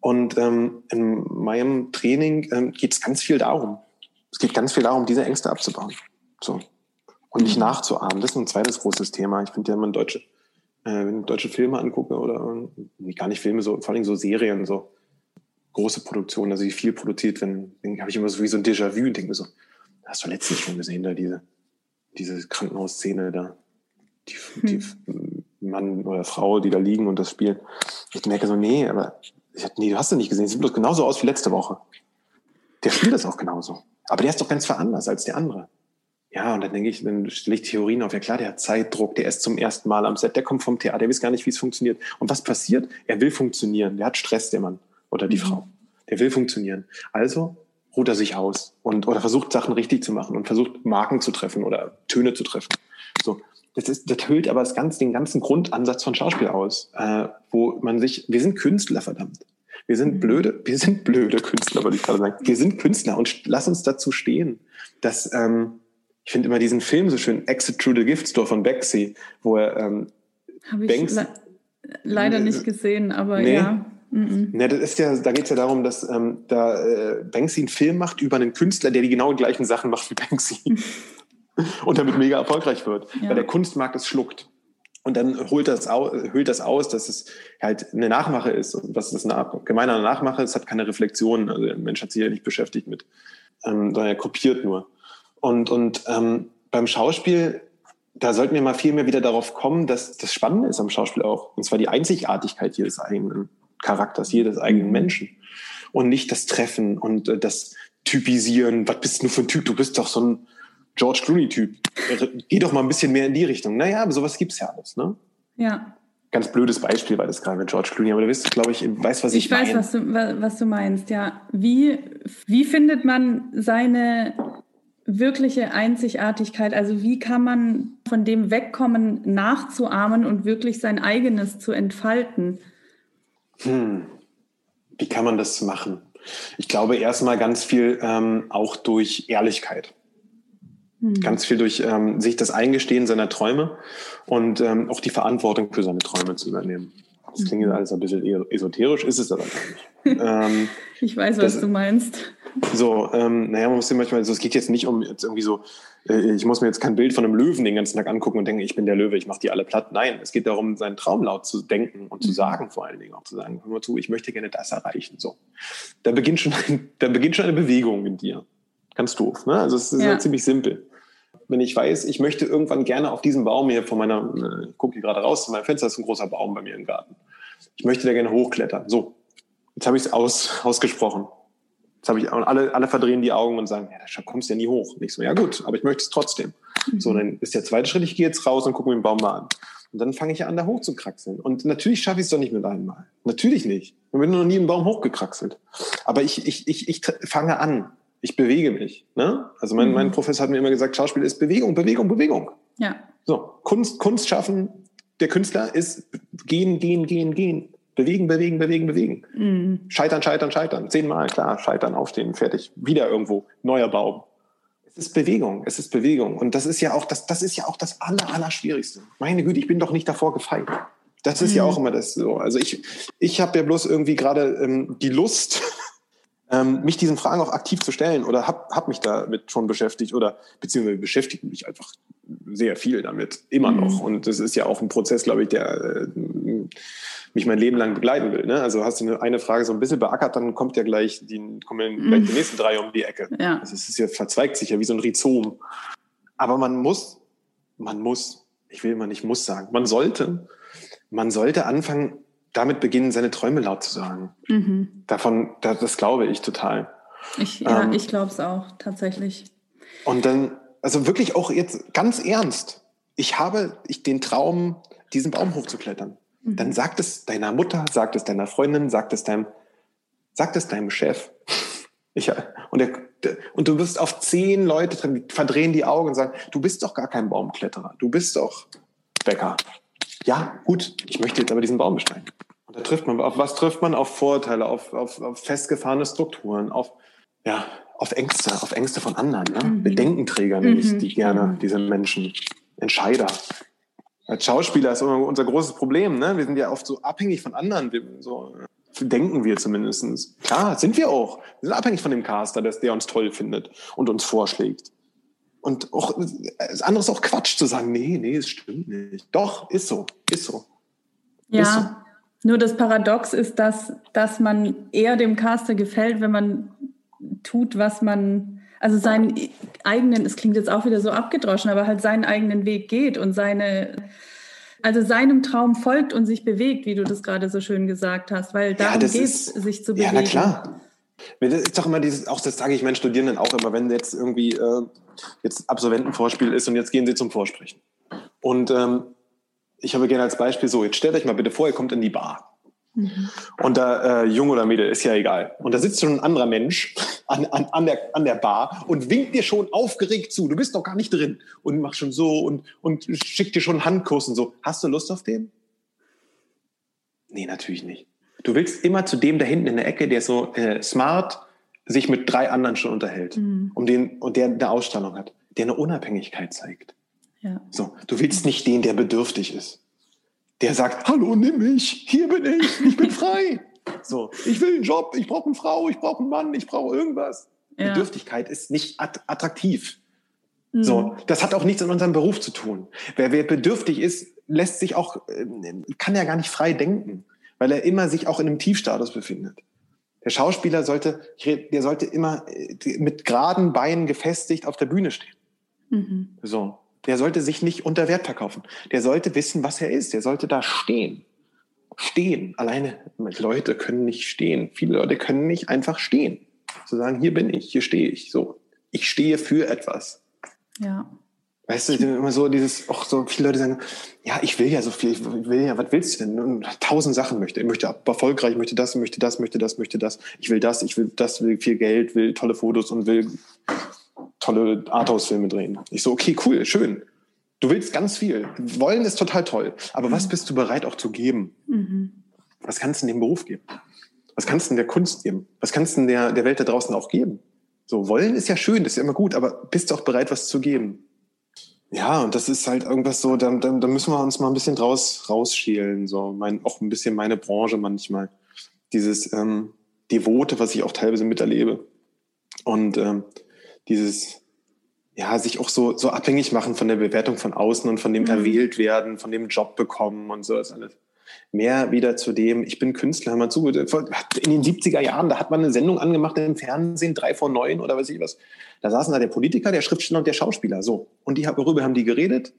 Und ähm, in meinem Training ähm, geht es ganz viel darum. Es geht ganz viel darum, diese Ängste abzubauen. So. Und nicht mhm. nachzuahmen. Das ist ein zweites großes Thema. Ich finde ja, wenn man deutsche, äh, wenn ich deutsche Filme angucke oder gar nicht Filme, so, vor allem so Serien, so große Produktionen, also die viel produziert werden, dann habe ich immer so wie so ein Déjà-vu und denke mir so, hast du letztens schon gesehen, da diese, diese Krankenhausszene da. Die, die hm. Mann oder Frau, die da liegen und das spielen. Ich merke so, nee, aber nee, du hast du nicht gesehen. Sieht bloß genauso aus wie letzte Woche. Der spielt das auch genauso. Aber der ist doch ganz veranlasst als der andere. Ja, und dann denke ich, dann stelle ich Theorien auf. Ja klar, der hat Zeitdruck, der ist zum ersten Mal am Set, der kommt vom Theater, der weiß gar nicht, wie es funktioniert. Und was passiert? Er will funktionieren. Der hat Stress, der Mann oder die mhm. Frau. Der will funktionieren. Also ruht er sich aus und oder versucht Sachen richtig zu machen und versucht Marken zu treffen oder Töne zu treffen. So, das ist, das hüllt aber das ganze, den ganzen Grundansatz von Schauspiel aus, äh, wo man sich, wir sind Künstler, verdammt. Wir sind mhm. blöde, wir sind blöde Künstler, würde ich gerade sagen. Wir sind Künstler und lass uns dazu stehen, dass ähm, ich finde immer diesen Film so schön, Exit Through the Gift Store von Banksy, wo er ähm, Banksy, le leider nicht gesehen, aber nee. ja. Mhm. Ja, das ist ja, da geht es ja darum, dass ähm, da äh, Banksy einen Film macht über einen Künstler, der die genau gleichen Sachen macht wie Banksy. und damit mega erfolgreich wird. Ja. Weil der Kunstmarkt es schluckt. Und dann holt das, aus, hüllt das aus, dass es halt eine Nachmache ist. Und was ist das eine gemeine Nachmache? Es hat keine Reflexion. Also der Mensch hat sich ja nicht beschäftigt mit, ähm, sondern er kopiert nur. Und, und ähm, beim Schauspiel, da sollten wir mal viel mehr wieder darauf kommen, dass das Spannende ist am Schauspiel auch. Und zwar die Einzigartigkeit jedes eigenen Charakters, jedes eigenen mhm. Menschen. Und nicht das Treffen und äh, das Typisieren. Was bist du für ein Typ? Du bist doch so ein George Clooney-Typ. Geh doch mal ein bisschen mehr in die Richtung. Naja, aber sowas gibt's ja alles, ne? Ja. Ganz blödes Beispiel war das gerade mit George Clooney, aber du wirst, glaube ich, weißt, was ich, ich meine. Ich weiß, was du, was du meinst, ja. Wie, wie findet man seine wirkliche Einzigartigkeit? Also wie kann man von dem wegkommen, nachzuahmen und wirklich sein eigenes zu entfalten? Hm. Wie kann man das machen? Ich glaube erstmal ganz viel ähm, auch durch Ehrlichkeit. Hm. Ganz viel durch ähm, sich das Eingestehen seiner Träume und ähm, auch die Verantwortung für seine Träume zu übernehmen. Das klingt hm. alles ein bisschen esoterisch, ist es aber gar nicht. ähm, ich weiß, was das, du meinst. So, ähm, naja, man muss ja manchmal, also es geht jetzt nicht um jetzt irgendwie so, äh, ich muss mir jetzt kein Bild von einem Löwen den ganzen Tag angucken und denken, ich bin der Löwe, ich mache die alle platt. Nein, es geht darum, seinen Traum laut zu denken und zu mhm. sagen, vor allen Dingen auch zu sagen, hör mal zu, ich möchte gerne das erreichen. So, da beginnt schon, da beginnt schon eine Bewegung in dir. Ganz doof, ne? Also es ist ja. ja ziemlich simpel. wenn ich weiß, ich möchte irgendwann gerne auf diesem Baum hier von meiner, äh, ich gucke hier gerade raus zu meinem Fenster, ist ein großer Baum bei mir im Garten. Ich möchte da gerne hochklettern. So, jetzt habe ich es aus, ausgesprochen. Jetzt habe ich, und alle, alle verdrehen die Augen und sagen, ja, da kommst du ja nie hoch. Und ich so, ja gut, aber ich möchte es trotzdem. Mhm. So, dann ist der zweite Schritt, ich gehe jetzt raus und gucke mir den Baum mal an. Und dann fange ich an, da hoch zu kraxeln. Und natürlich schaffe ich es doch nicht mit einmal. Natürlich nicht. Ich bin noch nie einen Baum hochgekraxelt. Aber ich, ich, ich, ich fange an. Ich bewege mich. Ne? Also mein, mhm. mein Professor hat mir immer gesagt, Schauspiel ist Bewegung, Bewegung, Bewegung. Ja. So, Kunst, Kunst schaffen, der Künstler ist gehen, gehen, gehen, gehen. Bewegen, bewegen, bewegen, bewegen. Mhm. Scheitern, scheitern, scheitern. Zehnmal, klar, scheitern, aufstehen, fertig. Wieder irgendwo, neuer Baum. Es ist Bewegung, es ist Bewegung. Und das ist ja auch das, das ist ja auch das Aller, Allerschwierigste. Meine Güte, ich bin doch nicht davor gefeit. Das ist mhm. ja auch immer das so. Also ich, ich habe ja bloß irgendwie gerade ähm, die Lust, ähm, mich diesen Fragen auch aktiv zu stellen oder habe hab mich damit schon beschäftigt oder beziehungsweise beschäftige mich einfach sehr viel damit, immer mhm. noch. Und das ist ja auch ein Prozess, glaube ich, der äh, mich mein Leben lang begleiten will. Ne? Also hast du eine, Frage so ein bisschen beackert, dann kommt ja gleich die, kommen gleich die mhm. nächsten drei um die Ecke. Ja. Also es ist ja, verzweigt sich ja wie so ein Rhizom. Aber man muss, man muss, ich will immer nicht muss sagen, man sollte, man sollte anfangen, damit beginnen, seine Träume laut zu sagen. Mhm. Davon, das, das, glaube ich total. Ich, ja, ähm, ich glaube es auch, tatsächlich. Und dann, also wirklich auch jetzt ganz ernst. Ich habe ich den Traum, diesen Baum hochzuklettern. Dann mhm. sagt es deiner Mutter, sagt es deiner Freundin, sagt es deinem, sagt es deinem Chef. Ich, und, der, und du wirst auf zehn Leute verdrehen die Augen und sagen, du bist doch gar kein Baumkletterer, du bist doch Bäcker. Ja, gut, ich möchte jetzt aber diesen Baum besteigen. Und da trifft man, auf was trifft man? Auf Vorurteile, auf, auf, auf festgefahrene Strukturen, auf, ja, auf Ängste, auf Ängste von anderen, ne? Mhm. Bedenkenträger nenne ich die gerne, mhm. diese Menschen. Entscheider. Als Schauspieler ist immer unser großes Problem. Ne? Wir sind ja oft so abhängig von anderen. So denken wir zumindest. Klar, sind wir auch. Wir sind abhängig von dem Caster, dass der uns toll findet und uns vorschlägt. Und auch das andere ist auch Quatsch zu sagen, nee, nee, es stimmt nicht. Doch, ist so, ist so. Ja, ist so. nur das Paradox ist, dass, dass man eher dem Caster gefällt, wenn man tut, was man also seinen eigenen, es klingt jetzt auch wieder so abgedroschen, aber halt seinen eigenen Weg geht und seine, also seinem Traum folgt und sich bewegt, wie du das gerade so schön gesagt hast, weil darum ja, geht es, sich zu bewegen. Ja, na klar. Das ist doch immer dieses, auch das sage ich meinen Studierenden auch immer, wenn jetzt irgendwie äh, jetzt Absolventenvorspiel ist und jetzt gehen sie zum Vorsprechen. Und ähm, ich habe gerne als Beispiel so, jetzt stellt euch mal bitte vor, ihr kommt in die Bar. Mhm. Und da, äh, jung oder Mädel, ist ja egal. Und da sitzt schon ein anderer Mensch an, an, an, der, an der Bar und winkt dir schon aufgeregt zu. Du bist doch gar nicht drin. Und macht schon so und, und schickt dir schon einen Handkuss und so. Hast du Lust auf den? Nee, natürlich nicht. Du willst immer zu dem da hinten in der Ecke, der so äh, smart sich mit drei anderen schon unterhält. Mhm. Um den, und der eine Ausstrahlung hat, der eine Unabhängigkeit zeigt. Ja. So, du willst nicht den, der bedürftig ist der sagt, hallo, nimm mich, hier bin ich, ich bin frei. So, ich will einen Job, ich brauche eine Frau, ich brauche einen Mann, ich brauche irgendwas. Ja. Bedürftigkeit ist nicht attraktiv. Mhm. So, das hat auch nichts in unserem Beruf zu tun. Wer, wer bedürftig ist, lässt sich auch, äh, kann ja gar nicht frei denken, weil er immer sich auch in einem Tiefstatus befindet. Der Schauspieler sollte, der sollte immer äh, mit geraden Beinen gefestigt auf der Bühne stehen. Mhm. So. Der sollte sich nicht unter Wert verkaufen. Der sollte wissen, was er ist. Der sollte da stehen. Stehen. Alleine Leute können nicht stehen. Viele Leute können nicht einfach stehen. Zu sagen, hier bin ich, hier stehe ich. So. Ich stehe für etwas. Ja. Weißt du, immer so dieses, auch so viele Leute sagen, ja, ich will ja so viel, ich will ja, was willst du denn? Tausend Sachen möchte. Ich möchte erfolgreich, ich möchte das, möchte das, möchte das, möchte das. Ich will das, ich will das, will viel Geld, will tolle Fotos und will tolle Arthouse-Filme drehen. Ich so, okay, cool, schön. Du willst ganz viel. Wollen ist total toll. Aber was bist du bereit auch zu geben? Mhm. Was kannst du in dem Beruf geben? Was kannst du in der Kunst geben? Was kannst du in der, der Welt da draußen auch geben? So, wollen ist ja schön, das ist ja immer gut, aber bist du auch bereit, was zu geben? Ja, und das ist halt irgendwas so, da, da, da müssen wir uns mal ein bisschen draus rausschälen. So, mein, auch ein bisschen meine Branche manchmal. Dieses ähm, Devote, was ich auch teilweise miterlebe. Und ähm, dieses, ja, sich auch so, so abhängig machen von der Bewertung von außen und von dem mhm. erwählt werden, von dem Job bekommen und so das alles. mehr wieder zu dem, ich bin Künstler, hör mal zu, in den 70er Jahren, da hat man eine Sendung angemacht im Fernsehen, drei vor neun oder weiß ich was. Da saßen da der Politiker, der Schriftsteller und der Schauspieler, so. Und die, worüber haben die geredet?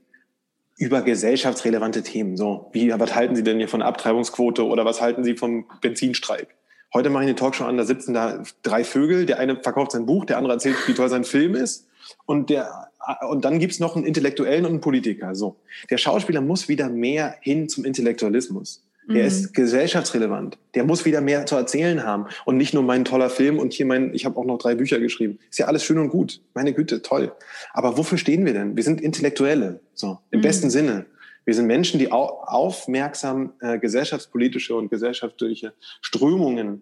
Über gesellschaftsrelevante Themen, so. Wie, was halten Sie denn hier von Abtreibungsquote oder was halten Sie vom Benzinstreik? Heute mache ich eine Talkshow an, da sitzen da drei Vögel, der eine verkauft sein Buch, der andere erzählt, wie toll sein Film ist und der und dann gibt's noch einen Intellektuellen und einen Politiker. So. Der Schauspieler muss wieder mehr hin zum Intellektualismus. Der mhm. ist gesellschaftsrelevant. Der muss wieder mehr zu erzählen haben und nicht nur mein toller Film und hier mein, ich habe auch noch drei Bücher geschrieben. Ist ja alles schön und gut. Meine Güte, toll. Aber wofür stehen wir denn? Wir sind Intellektuelle, so im mhm. besten Sinne. Wir sind Menschen, die aufmerksam äh, gesellschaftspolitische und gesellschaftliche Strömungen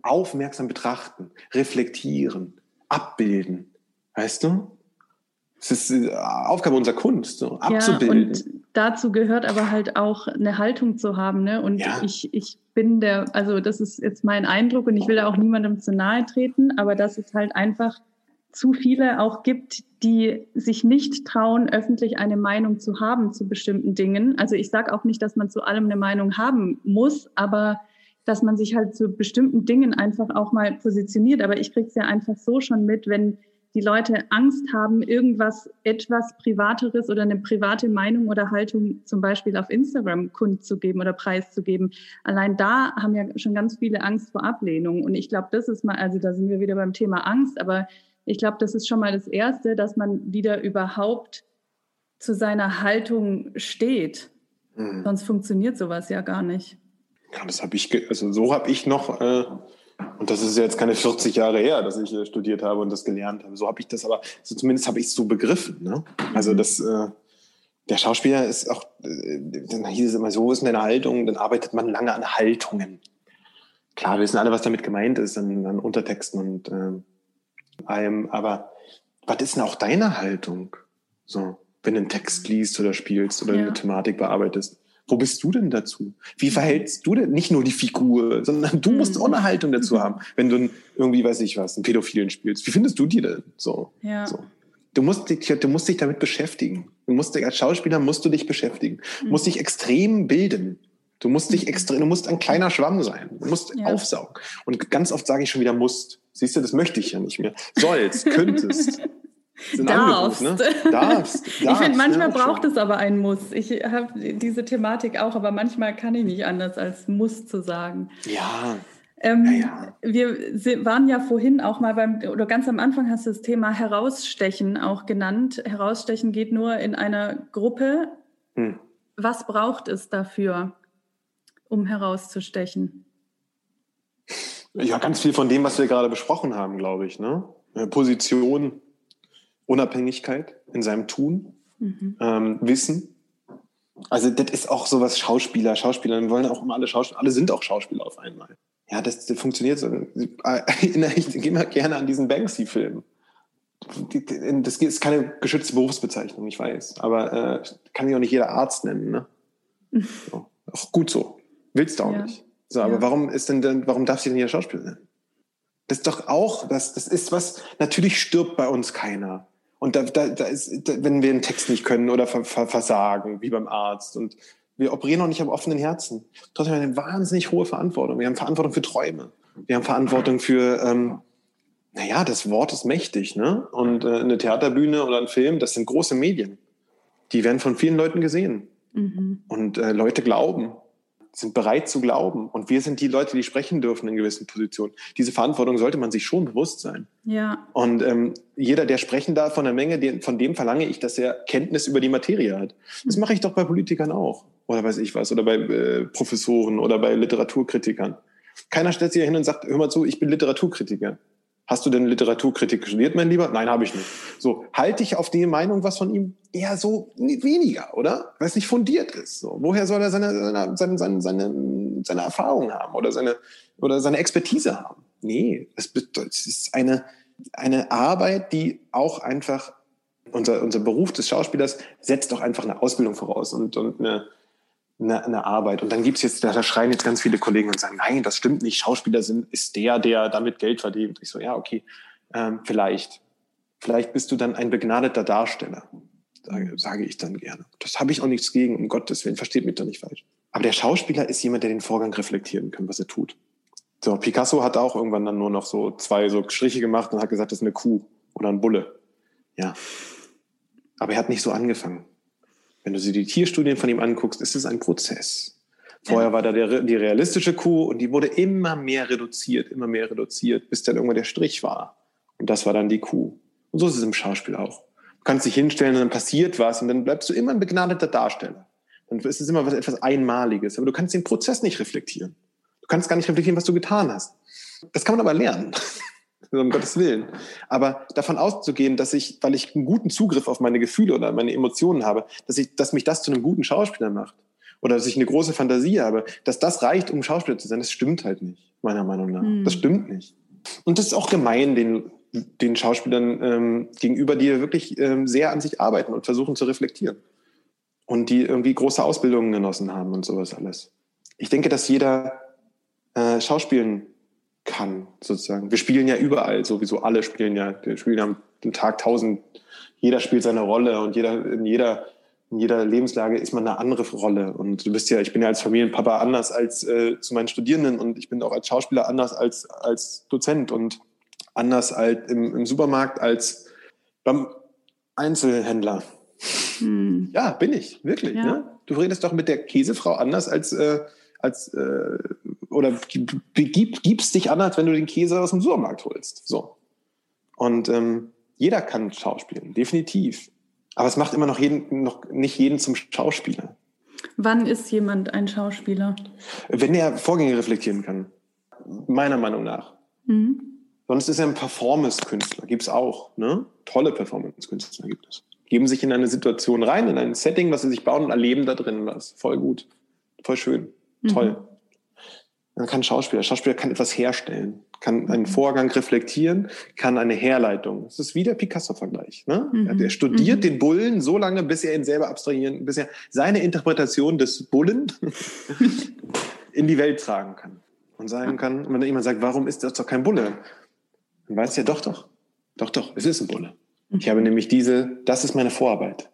aufmerksam betrachten, reflektieren, abbilden. Weißt du? Es ist äh, Aufgabe unserer Kunst, so abzubilden. Ja, und dazu gehört aber halt auch eine Haltung zu haben. Ne? Und ja. ich, ich bin der, also das ist jetzt mein Eindruck und ich will da auch niemandem zu nahe treten, aber dass es halt einfach zu viele auch gibt, die sich nicht trauen, öffentlich eine Meinung zu haben zu bestimmten Dingen. Also ich sage auch nicht, dass man zu allem eine Meinung haben muss, aber dass man sich halt zu bestimmten Dingen einfach auch mal positioniert. Aber ich kriege es ja einfach so schon mit, wenn die Leute Angst haben, irgendwas etwas Privateres oder eine private Meinung oder Haltung zum Beispiel auf Instagram kundzugeben oder preiszugeben. Allein da haben ja schon ganz viele Angst vor Ablehnung. Und ich glaube, das ist mal, also da sind wir wieder beim Thema Angst, aber ich glaube, das ist schon mal das Erste, dass man wieder überhaupt zu seiner Haltung steht. Mhm. Sonst funktioniert sowas ja gar nicht. Ja, das habe ich, also so habe ich noch äh und das ist jetzt keine 40 Jahre her, dass ich äh, studiert habe und das gelernt habe. So habe ich das aber, so zumindest habe ich es so begriffen. Ne? Also mhm. das, äh, der Schauspieler ist auch, äh, dann hieß es immer, so ist eine Haltung, dann arbeitet man lange an Haltungen. Klar, wir wissen alle, was damit gemeint ist, an, an Untertexten und allem, aber was ist denn auch deine Haltung? So, wenn du einen Text liest oder spielst oder ja. eine Thematik bearbeitest. Wo bist du denn dazu? Wie verhältst du denn nicht nur die Figur, sondern du musst mhm. auch eine Haltung dazu haben, wenn du irgendwie, weiß ich was, einen Pädophilen spielst. Wie findest du die denn? So. Ja. so. Du musst, dich, du musst dich damit beschäftigen. Du musst, als Schauspieler musst du dich beschäftigen. Du musst dich extrem bilden. Du musst dich extrem, du musst ein kleiner Schwamm sein. Du musst ja. aufsaugen. Und ganz oft sage ich schon wieder musst. Siehst du, das möchte ich ja nicht mehr. Sollst, könntest. Darfst. Ne? darfst. darfst. Ich finde, manchmal ja, braucht schon. es aber ein Muss. Ich habe diese Thematik auch, aber manchmal kann ich nicht anders als Muss zu sagen. Ja. Ähm, ja, ja. Wir waren ja vorhin auch mal beim, oder ganz am Anfang hast du das Thema Herausstechen auch genannt. Herausstechen geht nur in einer Gruppe. Hm. Was braucht es dafür, um herauszustechen? Ja, ganz viel von dem, was wir gerade besprochen haben, glaube ich. Ne? Position, Unabhängigkeit in seinem Tun, mhm. ähm, Wissen. Also das ist auch so was Schauspieler, Schauspieler wollen auch immer alle Schauspieler, alle sind auch Schauspieler auf einmal. Ja, das, das funktioniert so. Ich gehe mal gerne an diesen Banksy-Film. Das ist keine geschützte Berufsbezeichnung, ich weiß. Aber äh, kann ja auch nicht jeder Arzt nennen. Ne? So. Auch gut so. Willst du auch ja. nicht. So, aber ja. warum ist denn, denn, warum darf sie denn hier Schauspieler nennen? Das ist doch auch, das, das ist was, natürlich stirbt bei uns keiner. Und da, da, da ist, da, wenn wir einen Text nicht können oder versagen, wie beim Arzt und wir operieren noch nicht am offenen Herzen. Trotzdem haben wir eine wahnsinnig hohe Verantwortung. Wir haben Verantwortung für Träume. Wir haben Verantwortung für, ähm, naja, das Wort ist mächtig, ne? Und äh, eine Theaterbühne oder ein Film, das sind große Medien. Die werden von vielen Leuten gesehen. Mhm. Und äh, Leute glauben sind bereit zu glauben. Und wir sind die Leute, die sprechen dürfen in gewissen Positionen. Diese Verantwortung sollte man sich schon bewusst sein. Ja. Und ähm, jeder, der sprechen darf von der Menge, den, von dem verlange ich, dass er Kenntnis über die Materie hat. Das mache ich doch bei Politikern auch. Oder weiß ich was. Oder bei äh, Professoren oder bei Literaturkritikern. Keiner stellt sich hin und sagt, hör mal zu, ich bin Literaturkritiker. Hast du denn Literaturkritik studiert, mein Lieber? Nein, habe ich nicht. So, halte ich auf die Meinung was von ihm? Eher so weniger, oder? Weil es nicht fundiert ist. So, woher soll er seine, seine, seine, seine, seine Erfahrung haben oder seine, oder seine Expertise haben? Nee, es, es ist eine, eine Arbeit, die auch einfach, unser, unser Beruf des Schauspielers setzt doch einfach eine Ausbildung voraus und, und eine, eine, eine Arbeit. Und dann gibt's jetzt, da schreien jetzt ganz viele Kollegen und sagen, nein, das stimmt nicht, Schauspieler sind, ist der, der damit Geld verdient. Ich so, ja, okay, ähm, vielleicht. Vielleicht bist du dann ein begnadeter Darsteller, sage, sage ich dann gerne. Das habe ich auch nichts gegen, um Gottes Willen, versteht mich doch nicht falsch. Aber der Schauspieler ist jemand, der den Vorgang reflektieren kann, was er tut. So, Picasso hat auch irgendwann dann nur noch so zwei so Striche gemacht und hat gesagt, das ist eine Kuh oder ein Bulle. Ja. Aber er hat nicht so angefangen. Wenn du sie die Tierstudien von ihm anguckst, ist es ein Prozess. Vorher war da der, die realistische Kuh und die wurde immer mehr reduziert, immer mehr reduziert, bis dann irgendwann der Strich war. Und das war dann die Kuh. Und so ist es im Schauspiel auch. Du kannst dich hinstellen und dann passiert was und dann bleibst du immer ein begnadeter Darsteller. Dann ist es immer was, etwas Einmaliges. Aber du kannst den Prozess nicht reflektieren. Du kannst gar nicht reflektieren, was du getan hast. Das kann man aber lernen. Um Gottes Willen. Aber davon auszugehen, dass ich, weil ich einen guten Zugriff auf meine Gefühle oder meine Emotionen habe, dass ich, dass mich das zu einem guten Schauspieler macht. Oder dass ich eine große Fantasie habe, dass das reicht, um Schauspieler zu sein, das stimmt halt nicht, meiner Meinung nach. Mhm. Das stimmt nicht. Und das ist auch gemein den, den Schauspielern ähm, gegenüber, die wirklich ähm, sehr an sich arbeiten und versuchen zu reflektieren. Und die irgendwie große Ausbildungen genossen haben und sowas alles. Ich denke, dass jeder äh, schauspielen kann, sozusagen. Wir spielen ja überall, sowieso alle spielen ja, wir spielen am Tag tausend, jeder spielt seine Rolle und jeder, in jeder, in jeder Lebenslage ist man eine andere Rolle. Und du bist ja, ich bin ja als Familienpapa anders als äh, zu meinen Studierenden und ich bin auch als Schauspieler anders als, als Dozent und anders als im, im Supermarkt als beim Einzelhändler. Hm. Ja, bin ich, wirklich. Ja. Ne? Du redest doch mit der Käsefrau anders als, äh, als äh, oder gib, gibst dich an, als wenn du den Käse aus dem Supermarkt holst. So. Und ähm, jeder kann schauspielen, definitiv. Aber es macht immer noch, jeden, noch nicht jeden zum Schauspieler. Wann ist jemand ein Schauspieler? Wenn er Vorgänge reflektieren kann. Meiner Meinung nach. Mhm. Sonst ist er ein Performance-Künstler. Gibt es auch. Ne? Tolle Performance-Künstler gibt es. Geben sich in eine Situation rein, in ein Setting, was sie sich bauen und erleben da drin was. Voll gut. Voll schön. Mhm. Toll. Man kann Schauspieler. Schauspieler kann etwas herstellen, kann einen mhm. Vorgang reflektieren, kann eine Herleitung. Das ist wie der Picasso-Vergleich. Ne? Mhm. Er studiert mhm. den Bullen so lange, bis er ihn selber abstrahieren, bis er seine Interpretation des Bullen in die Welt tragen kann. Und sagen kann, wenn jemand sagt, warum ist das doch kein Bulle? Dann weiß er, doch, doch, doch, doch, es ist ein Bulle. Ich mhm. habe nämlich diese, das ist meine Vorarbeit.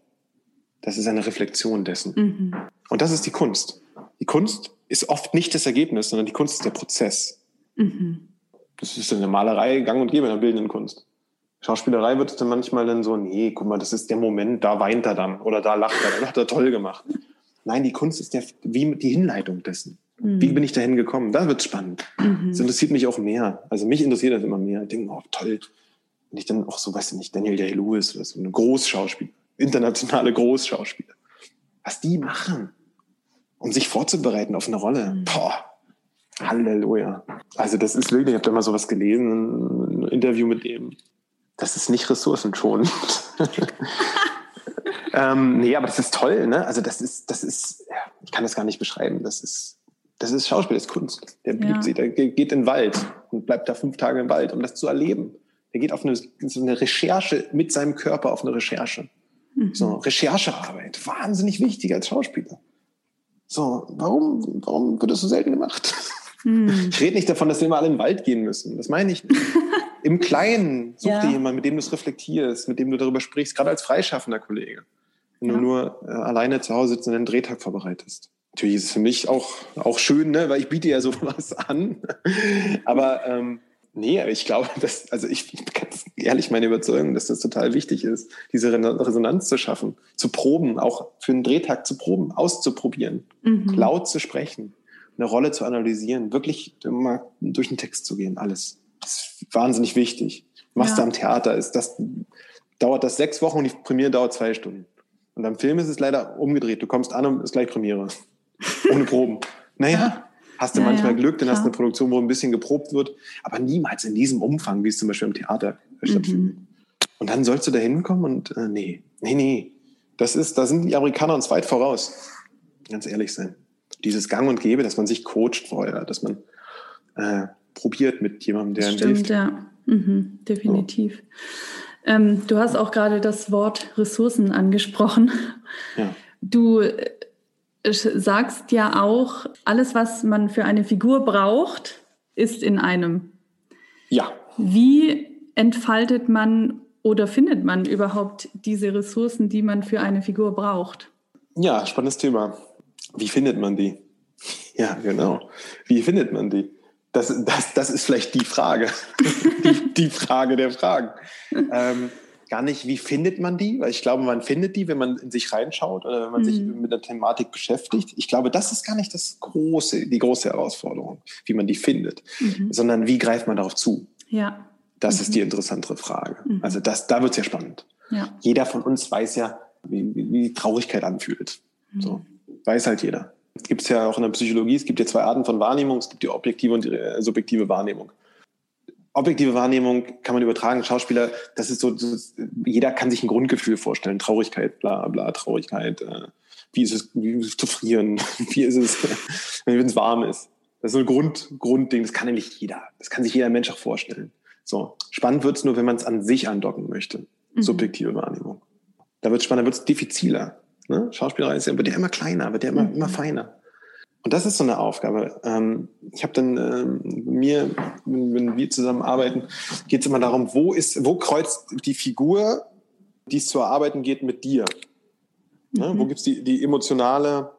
Das ist eine Reflexion dessen. Mhm. Und das ist die Kunst. Die Kunst ist oft nicht das Ergebnis, sondern die Kunst ist der Prozess. Mhm. Das ist in der Malerei gang und gäbe in der bildenden Kunst. Schauspielerei wird dann manchmal dann so, nee, guck mal, das ist der Moment, da weint er dann oder da lacht er, dann hat er toll gemacht. Nein, die Kunst ist der, wie die Hinleitung dessen. Mhm. Wie bin ich dahin gekommen? Da wird es spannend. Mhm. Das interessiert mich auch mehr. Also mich interessiert das immer mehr. Ich denke, oh, toll. Wenn ich dann auch so, weiß ich nicht, Daniel Day-Lewis oder so, eine Großschauspieler, internationale Großschauspieler. Was die machen um sich vorzubereiten auf eine Rolle. Mhm. Boah, Halleluja. Also das ist wirklich, ich habe da mal sowas gelesen, ein Interview mit dem. Das ist nicht ressourcenschonend. ähm, nee, aber das ist toll, ne? Also das ist, das ist, ich kann das gar nicht beschreiben. Das ist, das ist Schauspiel, das ist Kunst. Der, ja. der geht in den Wald und bleibt da fünf Tage im Wald, um das zu erleben. Der geht auf eine, so eine Recherche mit seinem Körper auf eine Recherche. Mhm. So Recherchearbeit, wahnsinnig wichtig als Schauspieler. So, warum, warum wird das so selten gemacht? Hm. Ich rede nicht davon, dass wir immer alle in den Wald gehen müssen. Das meine ich nicht. Im Kleinen such ja. dir jemanden, mit dem du es reflektierst, mit dem du darüber sprichst, gerade als freischaffender Kollege. Wenn ja. du nur äh, alleine zu Hause sitzt und einen Drehtag vorbereitest. Natürlich ist es für mich auch, auch schön, ne? weil ich biete ja sowas an. Aber ähm, Nee, ich glaube, dass, also ich ganz ehrlich meine Überzeugung, dass das total wichtig ist, diese Resonanz zu schaffen, zu proben, auch für einen Drehtag zu proben, auszuprobieren, mhm. laut zu sprechen, eine Rolle zu analysieren, wirklich mal durch den Text zu gehen, alles. Das ist wahnsinnig wichtig. Machst ja. du am Theater, ist das, dauert das sechs Wochen und die Premiere dauert zwei Stunden. Und am Film ist es leider umgedreht. Du kommst an und ist gleich Premiere. Ohne Proben. Naja, Hast du ja, manchmal ja, Glück, dann klar. hast du eine Produktion, wo ein bisschen geprobt wird, aber niemals in diesem Umfang, wie es zum Beispiel im Theater stattfindet. Mhm. Und dann sollst du da hinkommen und äh, nee, nee, nee. Das ist, da sind die Amerikaner uns weit voraus. Ganz ehrlich sein. Dieses Gang und Gäbe, dass man sich coacht vorher, dass man äh, probiert mit jemandem, der Stimmt, hilft. ja. Mhm, definitiv. So. Ähm, du hast auch gerade das Wort Ressourcen angesprochen. Ja. Du sagst ja auch, alles, was man für eine Figur braucht, ist in einem. Ja. Wie entfaltet man oder findet man überhaupt diese Ressourcen, die man für eine Figur braucht? Ja, spannendes Thema. Wie findet man die? Ja, genau. Wie findet man die? Das, das, das ist vielleicht die Frage. die, die Frage der Fragen. Ähm, gar nicht, wie findet man die? Weil ich glaube, man findet die, wenn man in sich reinschaut oder wenn man mhm. sich mit der Thematik beschäftigt. Ich glaube, das ist gar nicht das große, die große Herausforderung, wie man die findet, mhm. sondern wie greift man darauf zu? Ja. Das mhm. ist die interessantere Frage. Mhm. Also das, da wird es ja spannend. Ja. Jeder von uns weiß ja, wie, wie Traurigkeit anfühlt. Mhm. So. Weiß halt jeder. Es gibt ja auch in der Psychologie, es gibt ja zwei Arten von Wahrnehmung, es gibt die objektive und die äh, subjektive Wahrnehmung objektive Wahrnehmung kann man übertragen. Schauspieler, das ist so, das, jeder kann sich ein Grundgefühl vorstellen. Traurigkeit, bla, bla, Traurigkeit. Äh, wie ist es, wie ist es zu frieren? Wie ist es, wenn es warm ist? Das ist so ein Grund, Grundding. Das kann nämlich jeder. Das kann sich jeder Mensch auch vorstellen. So. Spannend wird es nur, wenn man es an sich andocken möchte. Mhm. Subjektive Wahrnehmung. Da wird es spannend, da wird es diffiziler. Ne? Schauspielerei ist ja, wird ja immer kleiner, wird ja immer, mhm. immer feiner. Und das ist so eine Aufgabe. Ähm, ich habe dann ähm, mir, wenn wir zusammen arbeiten, geht es immer darum, wo ist, wo kreuzt die Figur, die es zu erarbeiten geht, mit dir? Ne? Mhm. Wo gibt es die, die emotionale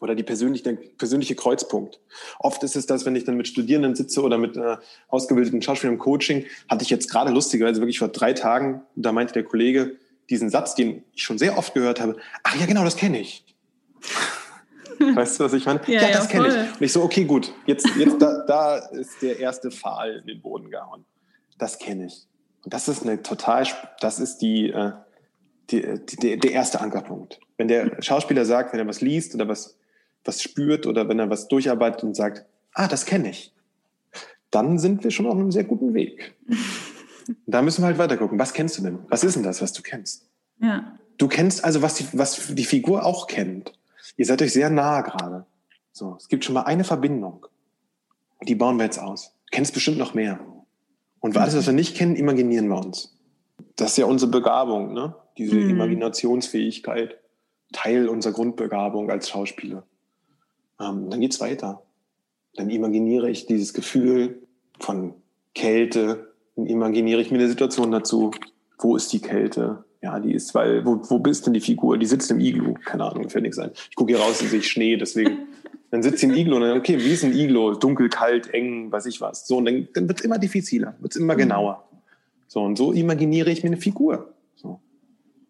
oder die persönliche, der persönliche Kreuzpunkt. Oft ist es das, wenn ich dann mit Studierenden sitze oder mit äh, ausgebildeten Schauspielern im Coaching, hatte ich jetzt gerade lustigerweise wirklich vor drei Tagen, da meinte der Kollege diesen Satz, den ich schon sehr oft gehört habe, ach ja genau, das kenne ich. Weißt du, was ich meine? Ja, ja das kenne ich. Und ich so, okay, gut, jetzt, jetzt da, da ist der erste Pfahl in den Boden gehauen. Das kenne ich. Und das ist eine total, das ist die, äh, die, die, der erste Ankerpunkt. Wenn der Schauspieler sagt, wenn er was liest oder was, was spürt oder wenn er was durcharbeitet und sagt, ah, das kenne ich, dann sind wir schon auf einem sehr guten Weg. da müssen wir halt weiter gucken. Was kennst du denn? Was ist denn das, was du kennst? Ja. Du kennst also, was die, was die Figur auch kennt. Ihr seid euch sehr nahe gerade. So, es gibt schon mal eine Verbindung. Die bauen wir jetzt aus. Kennst bestimmt noch mehr. Und alles, was wir nicht kennen, imaginieren wir uns. Das ist ja unsere Begabung, ne? Diese mhm. Imaginationsfähigkeit. Teil unserer Grundbegabung als Schauspieler. Ähm, dann geht's weiter. Dann imaginiere ich dieses Gefühl von Kälte, dann imaginiere ich mir eine Situation dazu. Wo ist die Kälte? Ja, die ist, weil, wo, wo bist denn die Figur? Die sitzt im Iglu. Keine Ahnung, fällt nichts ein. Ich gucke hier raus und sehe Schnee, deswegen. Dann sitzt sie im Iglu und dann, okay, wie ist ein Iglu? Dunkel, kalt, eng, weiß ich was. So, und dann, dann wird es immer diffiziler, wird es immer mhm. genauer. So, und so imaginiere ich mir eine Figur. So.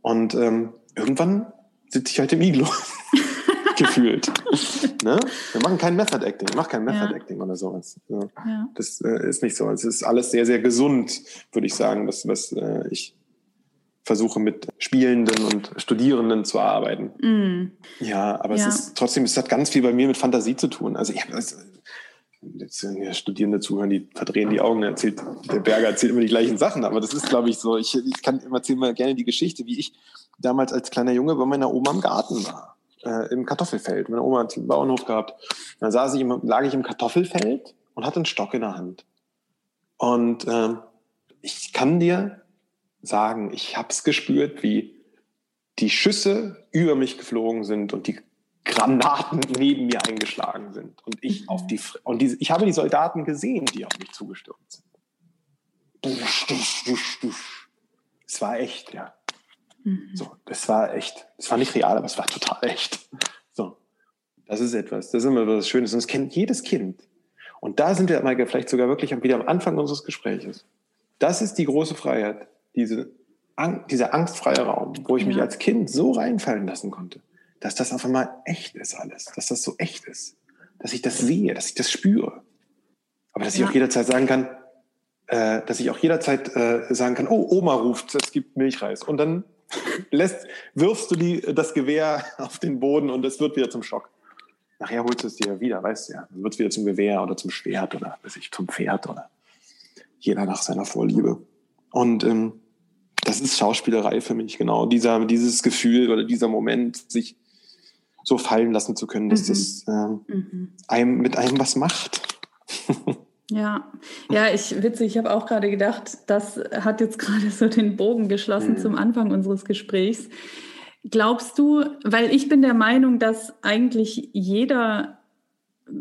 Und ähm, irgendwann sitze ich halt im Iglu. gefühlt. ne? Wir machen kein Method Acting, ich mache kein Method ja. Acting oder sowas. Ja. Ja. Das äh, ist nicht so. Es ist alles sehr, sehr gesund, würde ich sagen, was, was äh, ich versuche mit Spielenden und Studierenden zu arbeiten. Mm. Ja, aber ja. es ist trotzdem, es hat ganz viel bei mir mit Fantasie zu tun. Also ich habe jetzt ja Studierende zuhören, die verdrehen die Augen, erzählt, der Berger erzählt immer die gleichen Sachen, aber das ist, glaube ich, so, ich, ich kann erzählen mal gerne die Geschichte, wie ich damals als kleiner Junge bei meiner Oma im Garten war, äh, im Kartoffelfeld. Meine Oma hat einen Bauernhof gehabt. Dann saß ich im, lag ich im Kartoffelfeld und hatte einen Stock in der Hand. Und ähm, ich kann dir sagen, ich habe es gespürt, wie die Schüsse über mich geflogen sind und die Granaten neben mir eingeschlagen sind und ich auf die und diese, ich habe die Soldaten gesehen, die auf mich zugestürmt sind. Dusch, dusch, dusch, dusch. Es war echt, ja. Mhm. So, das war echt. Es war nicht real, aber es war total echt. So, das ist etwas. Das ist immer was Schönes und das kennt jedes Kind. Und da sind wir mal vielleicht sogar wirklich wieder am Anfang unseres Gespräches. Das ist die große Freiheit, diese, dieser angstfreie Raum, wo ich ja. mich als Kind so reinfallen lassen konnte, dass das auf einmal echt ist alles, dass das so echt ist, dass ich das sehe, dass ich das spüre. Aber dass ja. ich auch jederzeit sagen kann, äh, dass ich auch jederzeit äh, sagen kann, oh, Oma ruft, es gibt Milchreis. Und dann lässt, wirfst du die, das Gewehr auf den Boden und es wird wieder zum Schock. Nachher holst du es dir wieder, weißt du ja. Dann wird es wieder zum Gewehr oder zum Schwert oder weiß ich, zum Pferd oder jeder nach seiner Vorliebe. Und ähm, das ist Schauspielerei für mich, genau. Dieser, dieses Gefühl oder dieser Moment, sich so fallen lassen zu können, dass mhm. das ähm, mhm. einem mit einem was macht. Ja, ja, ich witzig, ich habe auch gerade gedacht, das hat jetzt gerade so den Bogen geschlossen mhm. zum Anfang unseres Gesprächs. Glaubst du, weil ich bin der Meinung, dass eigentlich jeder,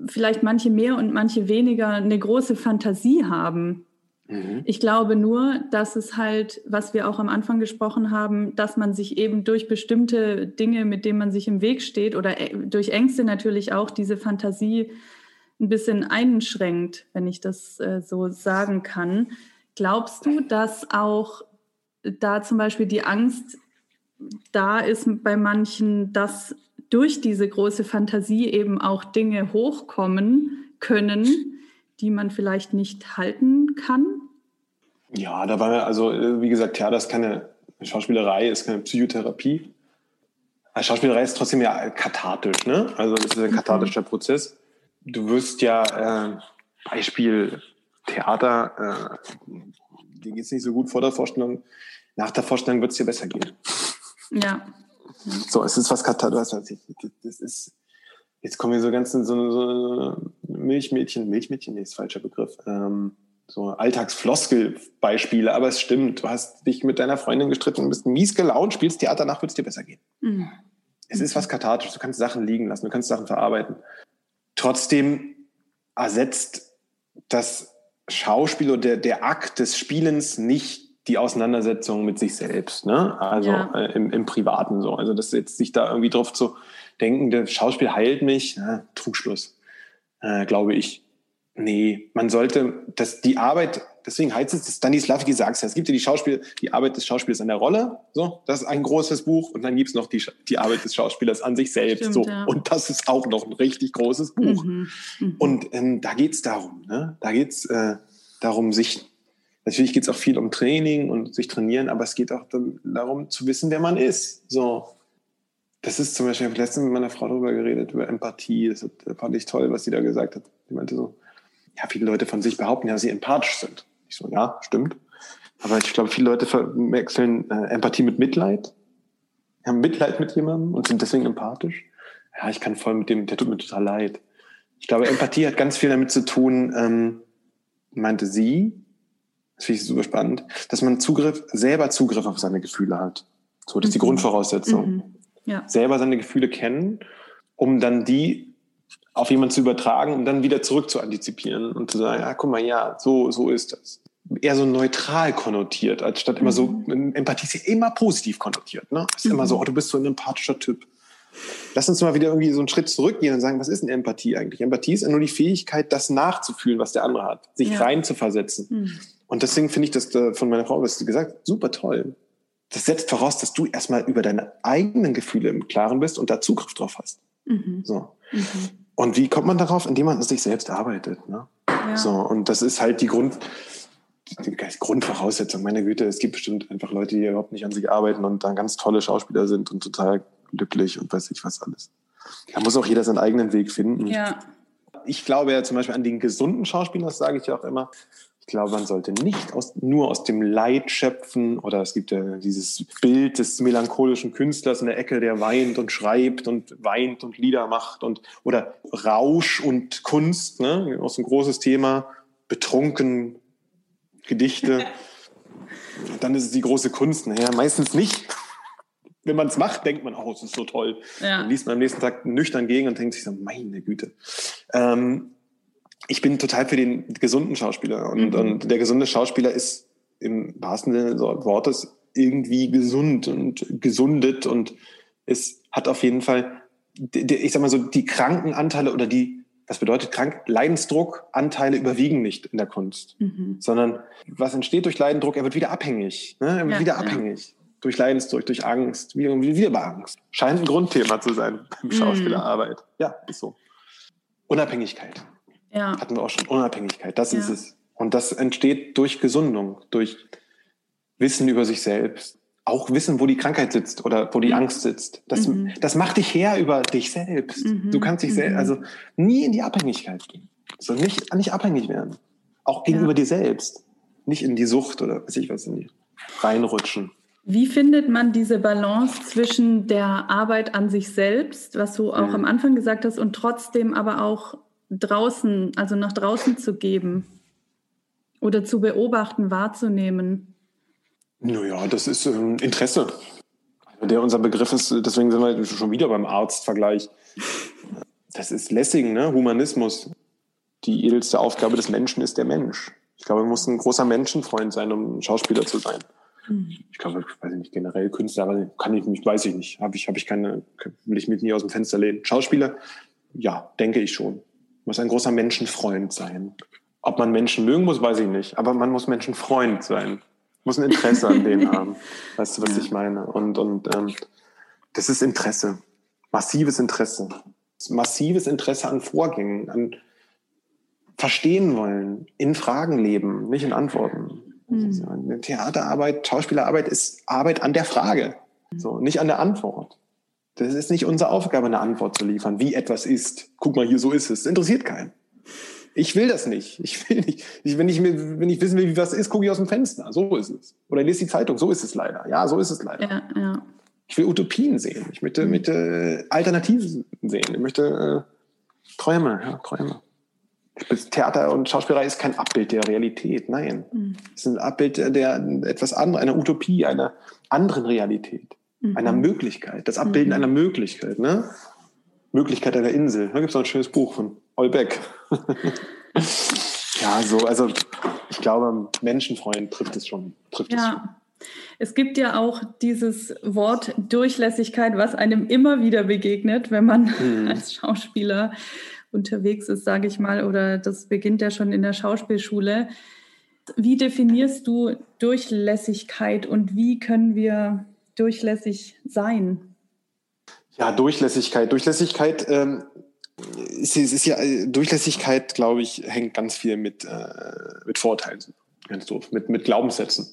vielleicht manche mehr und manche weniger, eine große Fantasie haben Mhm. Ich glaube nur, dass es halt, was wir auch am Anfang gesprochen haben, dass man sich eben durch bestimmte Dinge, mit denen man sich im Weg steht oder äh, durch Ängste natürlich auch diese Fantasie ein bisschen einschränkt, wenn ich das äh, so sagen kann. Glaubst du, dass auch da zum Beispiel die Angst da ist bei manchen, dass durch diese große Fantasie eben auch Dinge hochkommen können, die man vielleicht nicht halten kann? Ja, da war also wie gesagt, ja, das ist keine Schauspielerei, ist keine Psychotherapie. Also Schauspielerei ist trotzdem ja kathartisch, ne? Also das ist ein mhm. kathartischer mhm. Prozess. Du wirst ja, äh, Beispiel Theater, äh, dir geht es nicht so gut vor der Vorstellung. Nach der Vorstellung wird es dir besser gehen. Ja. So, es ist was kathartisch. Das ist, jetzt kommen wir so ganz in so, so Milchmädchen, Milchmädchen, nee, ist falscher Begriff. Ähm, so Alltagsfloskel-Beispiele, aber es stimmt. Du hast dich mit deiner Freundin gestritten, bist mies gelaunt, spielst Theater, danach wird es dir besser gehen. Mhm. Es ist was kathartisch. Du kannst Sachen liegen lassen, du kannst Sachen verarbeiten. Trotzdem ersetzt das Schauspiel oder der, der Akt des Spielens nicht die Auseinandersetzung mit sich selbst, ne? Also ja. äh, im, im Privaten so. Also das jetzt sich da irgendwie drauf zu denken, der Schauspiel heilt mich, ja, Trugschluss, äh, glaube ich. Nee, man sollte, dass die Arbeit, deswegen heißt es, Stanislavski sagt es ja, es gibt ja die Schauspiel, die Arbeit des Schauspielers an der Rolle, so, das ist ein großes Buch und dann gibt's noch die, die Arbeit des Schauspielers an sich selbst, Stimmt, so. Ja. Und das ist auch noch ein richtig großes Buch. Mhm. Mhm. Und ähm, da geht's darum, ne? Da geht's äh, darum, sich, natürlich geht's auch viel um Training und sich trainieren, aber es geht auch darum zu wissen, wer man ist, so. Das ist zum Beispiel, ich habe letztens mit meiner Frau darüber geredet, über Empathie. Das fand ich toll, was sie da gesagt hat. Die meinte so, ja, viele Leute von sich behaupten ja, dass sie empathisch sind. Ich so, ja, stimmt. Aber ich glaube, viele Leute verwechseln äh, Empathie mit Mitleid. Haben Mitleid mit jemandem und sind deswegen empathisch. Ja, ich kann voll mit dem, der tut mir total leid. Ich glaube, Empathie hat ganz viel damit zu tun, ähm, meinte sie, das finde ich super spannend, dass man Zugriff, selber Zugriff auf seine Gefühle hat. So, das ist die mhm. Grundvoraussetzung. Mhm. Ja. Selber seine Gefühle kennen, um dann die auf jemanden zu übertragen und dann wieder zurück zu antizipieren und zu sagen, ja, guck mal, ja, so, so ist das. Eher so neutral konnotiert, als statt immer so, mhm. Empathie ist ja immer positiv konnotiert, ne? Ist mhm. immer so, oh, du bist so ein empathischer Typ. Lass uns mal wieder irgendwie so einen Schritt zurückgehen und sagen, was ist denn Empathie eigentlich? Empathie ist ja nur die Fähigkeit, das nachzufühlen, was der andere hat, sich ja. rein zu versetzen. Mhm. Und deswegen finde ich das von meiner Frau, was sie gesagt hat, super toll. Das setzt voraus, dass du erstmal über deine eigenen Gefühle im Klaren bist und da Zugriff drauf hast. Mhm. So. Mhm. Und wie kommt man darauf? Indem man sich selbst arbeitet. Ne? Ja. So, und das ist halt die Grund, die Grundvoraussetzung. Meine Güte, es gibt bestimmt einfach Leute, die überhaupt nicht an sich arbeiten und dann ganz tolle Schauspieler sind und total glücklich und weiß ich was alles. Da muss auch jeder seinen eigenen Weg finden. Ja. Ich glaube ja zum Beispiel an den gesunden Schauspieler, das sage ich ja auch immer. Ich glaube, man sollte nicht aus, nur aus dem Leid schöpfen oder es gibt ja dieses Bild des melancholischen Künstlers in der Ecke, der weint und schreibt und weint und Lieder macht und oder Rausch und Kunst, ne, aus ein großes Thema, betrunken Gedichte. Dann ist es die große Kunst. Naja, meistens nicht. Wenn man es macht, denkt man, oh, es ist so toll. Ja. Dann liest man am nächsten Tag nüchtern gegen und denkt sich so, meine Güte. Ähm, ich bin total für den gesunden Schauspieler. Und, mhm. und der gesunde Schauspieler ist im wahrsten Sinne des Wortes irgendwie gesund und gesundet und es hat auf jeden Fall, ich sag mal so, die kranken Anteile oder die, was bedeutet krank? Leidensdruckanteile überwiegen nicht in der Kunst, mhm. sondern was entsteht durch Leidensdruck? Er wird wieder abhängig, ne? er wird ja, wieder abhängig. Ja. Durch Leidensdruck, durch Angst, wieder, wieder bei Angst. Scheint ein Grundthema zu sein beim mhm. Schauspielerarbeit. Mhm. Ja, ist so. Unabhängigkeit. Ja. Hatten wir auch schon. Unabhängigkeit, das ja. ist es. Und das entsteht durch Gesundung, durch Wissen über sich selbst. Auch wissen, wo die Krankheit sitzt oder wo die mhm. Angst sitzt. Das, mhm. das macht dich her über dich selbst. Mhm. Du kannst dich selbst, mhm. also nie in die Abhängigkeit gehen. So nicht, nicht abhängig werden. Auch gegenüber ja. dir selbst. Nicht in die Sucht oder weiß ich was in die reinrutschen. Wie findet man diese Balance zwischen der Arbeit an sich selbst, was du auch am Anfang gesagt hast, und trotzdem aber auch draußen, also nach draußen zu geben oder zu beobachten, wahrzunehmen? Naja, das ist ähm, Interesse. Der unser Begriff ist, deswegen sind wir schon wieder beim Arztvergleich. Das ist Lessing, ne? Humanismus. Die edelste Aufgabe des Menschen ist der Mensch. Ich glaube, man muss ein großer Menschenfreund sein, um Schauspieler zu sein. Ich glaube, ich weiß nicht, generell Künstler, kann ich nicht, weiß ich nicht. Habe ich, habe ich keine, will ich mit nie aus dem Fenster lehnen. Schauspieler, ja, denke ich schon. Muss ein großer Menschenfreund sein. Ob man Menschen mögen muss, weiß ich nicht. Aber man muss Menschenfreund sein. Muss ein Interesse an denen haben. Weißt du, was ja. ich meine? Und, und ähm, das ist Interesse. Massives Interesse. Massives Interesse an Vorgängen, an verstehen wollen, in Fragen leben, nicht in Antworten. Mhm. Theaterarbeit, Schauspielerarbeit ist Arbeit an der Frage, so, nicht an der Antwort. Das ist nicht unsere Aufgabe, eine Antwort zu liefern, wie etwas ist. Guck mal hier, so ist es. Das interessiert keinen. Ich will das nicht. Ich will nicht. Ich, wenn, ich, wenn ich wissen will, wie was ist, gucke ich aus dem Fenster. So ist es. Oder lese die Zeitung. So ist es leider. Ja, so ist es leider. Ja, ja. Ich will Utopien sehen. Ich möchte, möchte äh, Alternativen sehen. Ich möchte äh, Träume, ja, Träume. Theater und Schauspielerei ist kein Abbild der Realität, nein. Mhm. Es ist ein Abbild der etwas anderes, einer Utopie, einer anderen Realität, mhm. einer Möglichkeit, das Abbilden mhm. einer Möglichkeit, ne? Möglichkeit einer Insel. Da gibt es noch ein schönes Buch von Olbeck. ja, so, also ich glaube, Menschenfreund trifft es schon. Trifft ja. es schon. Es gibt ja auch dieses Wort Durchlässigkeit, was einem immer wieder begegnet, wenn man mhm. als Schauspieler unterwegs ist, sage ich mal, oder das beginnt ja schon in der Schauspielschule. Wie definierst du Durchlässigkeit und wie können wir durchlässig sein? Ja, Durchlässigkeit. Durchlässigkeit ähm, ist, ist, ja Durchlässigkeit, glaube ich, hängt ganz viel mit, äh, mit Vorurteilen, ganz doof, mit, mit Glaubenssätzen.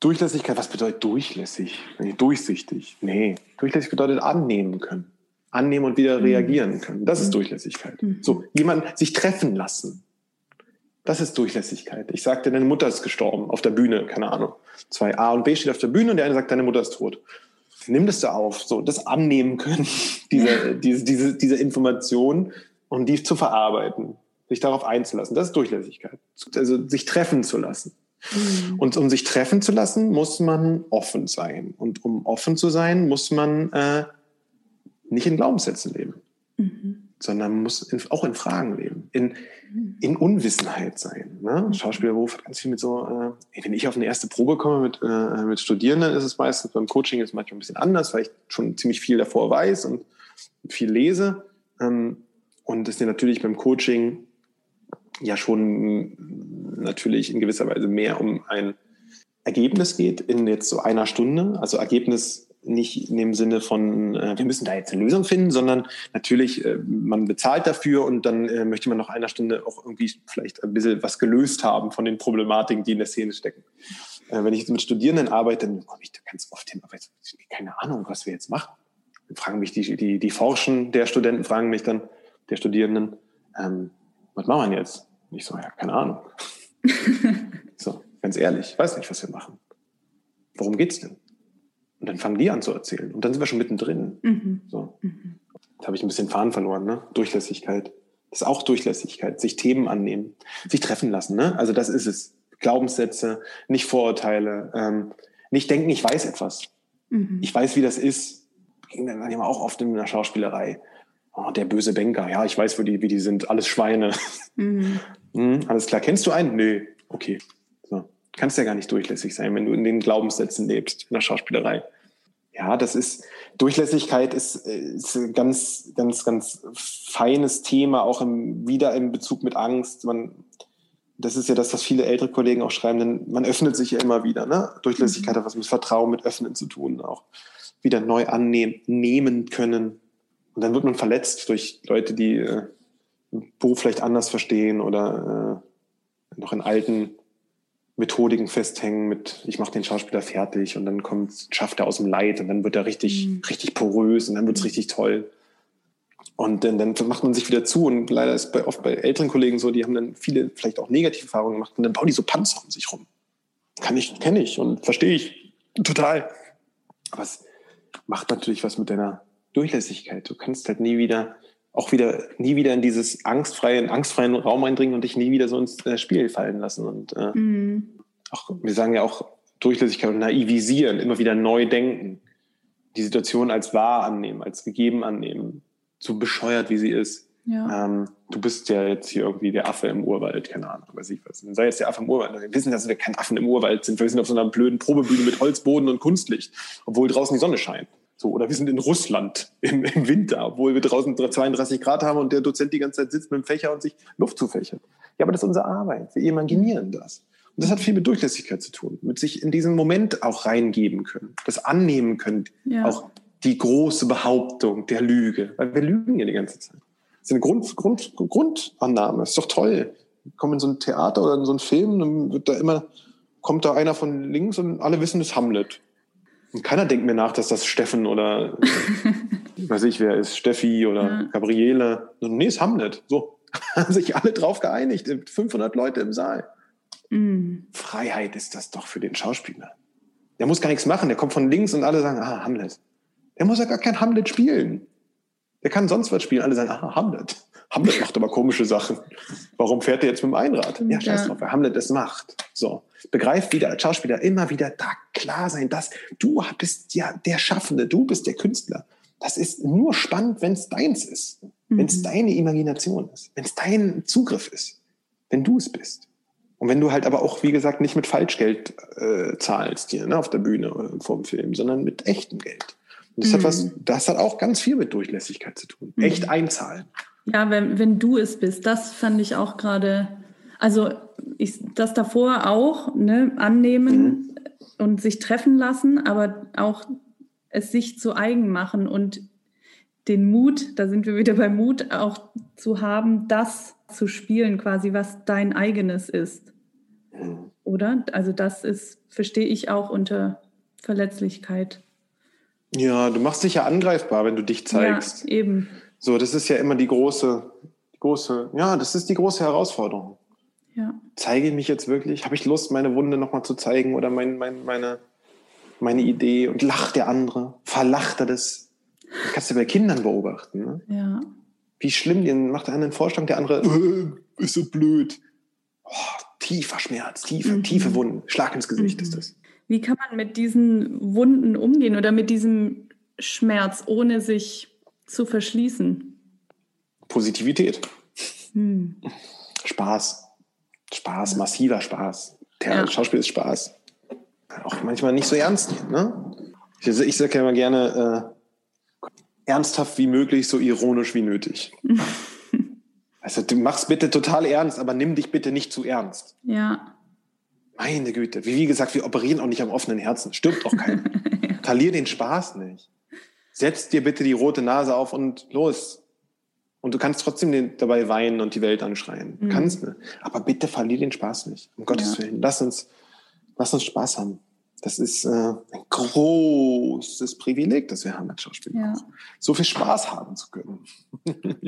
Durchlässigkeit, was bedeutet durchlässig? Durchsichtig? Nee, durchlässig bedeutet annehmen können annehmen und wieder mhm. reagieren können. Das ist mhm. Durchlässigkeit. Mhm. So, jemand sich treffen lassen. Das ist Durchlässigkeit. Ich sagte, deine Mutter ist gestorben auf der Bühne, keine Ahnung. Zwei A und B steht auf der Bühne und der eine sagt, deine Mutter ist tot. Nimm das da auf, so das annehmen können, diese, diese, diese, diese Information und die zu verarbeiten, sich darauf einzulassen. Das ist Durchlässigkeit. Also sich treffen zu lassen. Mhm. Und um sich treffen zu lassen, muss man offen sein. Und um offen zu sein, muss man äh, nicht in Glaubenssätzen leben, mhm. Sondern man muss in, auch in Fragen leben, in, mhm. in Unwissenheit sein. Ne? Mhm. Schauspielerberuf hat ganz viel mit so, äh, wenn ich auf eine erste Probe komme mit, äh, mit Studierenden, ist es meistens, beim Coaching ist es manchmal ein bisschen anders, weil ich schon ziemlich viel davor weiß und viel lese. Ähm, und es ist natürlich beim Coaching ja schon natürlich in gewisser Weise mehr um ein Ergebnis geht in jetzt so einer Stunde. Also Ergebnis nicht in dem Sinne von, äh, wir müssen da jetzt eine Lösung finden, sondern natürlich, äh, man bezahlt dafür und dann äh, möchte man nach einer Stunde auch irgendwie vielleicht ein bisschen was gelöst haben von den Problematiken, die in der Szene stecken. Äh, wenn ich jetzt mit Studierenden arbeite, dann komme ich da ganz oft hin, aber jetzt keine Ahnung, was wir jetzt machen. Dann fragen mich die, die, die Forschen der Studenten, fragen mich dann, der Studierenden, ähm, was machen wir jetzt? Und ich so, ja, keine Ahnung. so, ganz ehrlich, weiß nicht, was wir machen. Worum geht's denn? Und dann fangen die an zu erzählen. Und dann sind wir schon mittendrin. Mhm. So. Mhm. Da habe ich ein bisschen Faden verloren, ne? Durchlässigkeit. Das ist auch Durchlässigkeit. Sich Themen annehmen, sich treffen lassen, ne? Also das ist es. Glaubenssätze, nicht Vorurteile, ähm, nicht denken, ich weiß etwas. Mhm. Ich weiß, wie das ist. Ging dann immer auch oft in der Schauspielerei. Oh, der böse Banker, ja, ich weiß, wo die, wie die sind. Alles Schweine. Mhm. hm, alles klar. Kennst du einen? Nö. Okay kannst ja gar nicht durchlässig sein, wenn du in den Glaubenssätzen lebst, in der Schauspielerei. Ja, das ist, Durchlässigkeit ist, ist ein ganz, ganz, ganz feines Thema, auch im, wieder im Bezug mit Angst. Man, das ist ja das, was viele ältere Kollegen auch schreiben, denn man öffnet sich ja immer wieder. Ne? Durchlässigkeit mhm. hat was mit Vertrauen, mit Öffnen zu tun, auch wieder neu annehmen nehmen können. Und dann wird man verletzt durch Leute, die äh, Beruf vielleicht anders verstehen oder äh, noch in alten Methodiken festhängen mit, ich mache den Schauspieler fertig und dann kommt, schafft er aus dem Leid und dann wird er richtig, mhm. richtig porös und dann wird's mhm. richtig toll. Und dann, dann macht man sich wieder zu und leider ist bei, oft bei älteren Kollegen so, die haben dann viele vielleicht auch negative Erfahrungen gemacht und dann bauen die so Panzer um sich rum. Kann ich, kenne ich und verstehe ich total. Aber es macht natürlich was mit deiner Durchlässigkeit. Du kannst halt nie wieder auch wieder nie wieder in dieses angstfreien, angstfreien Raum eindringen und dich nie wieder so ins äh, Spiel fallen lassen. Und äh, mhm. auch, wir sagen ja auch Durchlässigkeit und naivisieren, immer wieder neu denken, die Situation als wahr annehmen, als gegeben annehmen, so bescheuert wie sie ist. Ja. Ähm, du bist ja jetzt hier irgendwie der Affe im Urwald, keine Ahnung, weiß ich was. Sei jetzt der Affe im Urwald. Wir wissen, dass wir kein Affen im Urwald sind. Wir sind auf so einer blöden Probebühne mit Holzboden und Kunstlicht, obwohl draußen die Sonne scheint. So, oder wir sind in Russland im, im Winter, obwohl wir draußen 32 Grad haben und der Dozent die ganze Zeit sitzt mit dem Fächer und sich Luft zufächert. Ja, aber das ist unsere Arbeit. Wir imaginieren das. Und das hat viel mit Durchlässigkeit zu tun, mit sich in diesen Moment auch reingeben können, das annehmen können, ja. auch die große Behauptung der Lüge, weil wir lügen ja die ganze Zeit. Das ist eine Grund, Grund, Grundannahme. Das ist doch toll. Wir kommen in so ein Theater oder in so einen Film, dann wird da immer, kommt da einer von links und alle wissen, das ist Hamlet. Und keiner denkt mir nach, dass das Steffen oder weiß ich wer ist, Steffi oder ja. Gabriele. Nee, ist Hamlet. So. Haben sich alle drauf geeinigt. 500 Leute im Saal. Mhm. Freiheit ist das doch für den Schauspieler. Der muss gar nichts machen. Der kommt von links und alle sagen, ah, Hamlet. Der muss ja gar kein Hamlet spielen. Der kann sonst was spielen. Alle sagen, ah, Hamlet. Hamlet macht aber komische Sachen. Warum fährt er jetzt mit dem Einrad? Ja, scheiß ja. drauf, weil Hamlet es macht. So. Begreif wieder als Schauspieler immer wieder da klar sein, dass du bist ja der Schaffende, du bist der Künstler. Das ist nur spannend, wenn es deins ist. Mhm. Wenn es deine Imagination ist. Wenn es dein Zugriff ist. Wenn du es bist. Und wenn du halt aber auch, wie gesagt, nicht mit Falschgeld äh, zahlst hier ne, auf der Bühne oder vor dem Film, sondern mit echtem Geld. Und das, mhm. hat was, das hat auch ganz viel mit Durchlässigkeit zu tun. Mhm. Echt einzahlen. Ja, wenn, wenn du es bist, das fand ich auch gerade, also ich, das davor auch, ne, annehmen mhm. und sich treffen lassen, aber auch es sich zu eigen machen und den Mut, da sind wir wieder bei Mut, auch zu haben, das zu spielen, quasi, was dein eigenes ist. Mhm. Oder? Also das ist, verstehe ich auch unter Verletzlichkeit. Ja, du machst dich ja angreifbar, wenn du dich zeigst. Ja, eben. So, das ist ja immer die große, die große, ja, das ist die große Herausforderung. Ja. Zeige ich mich jetzt wirklich? Habe ich Lust, meine Wunde nochmal zu zeigen oder mein, mein, meine, meine Idee? Und lacht der andere? Verlacht er das? Das kannst du bei Kindern beobachten. Ne? Ja. Wie schlimm, den macht der eine einen Vorstand, der andere, äh, ist so blöd. Oh, tiefer Schmerz, tiefe, mhm. tiefe Wunden. Schlag ins Gesicht mhm. ist das. Wie kann man mit diesen Wunden umgehen oder mit diesem Schmerz, ohne sich zu verschließen? Positivität. Hm. Spaß. Spaß, massiver Spaß. Der ja. Schauspiel ist Spaß. Auch manchmal nicht so ernst. Ne? Ich, ich sage ja immer gerne, äh, ernsthaft wie möglich, so ironisch wie nötig. also du machst bitte total ernst, aber nimm dich bitte nicht zu ernst. Ja. Meine Güte. Wie, wie gesagt, wir operieren auch nicht am offenen Herzen. Stirbt auch keiner. ja. Verlier den Spaß nicht setz dir bitte die rote Nase auf und los. Und du kannst trotzdem den, dabei weinen und die Welt anschreien. Mhm. Kannst, ne? Aber bitte verlier den Spaß nicht. Um Gottes ja. Willen. Lass uns, lass uns Spaß haben. Das ist äh, ein großes Privileg, das wir haben als Schauspieler. Ja. So viel Spaß haben zu können.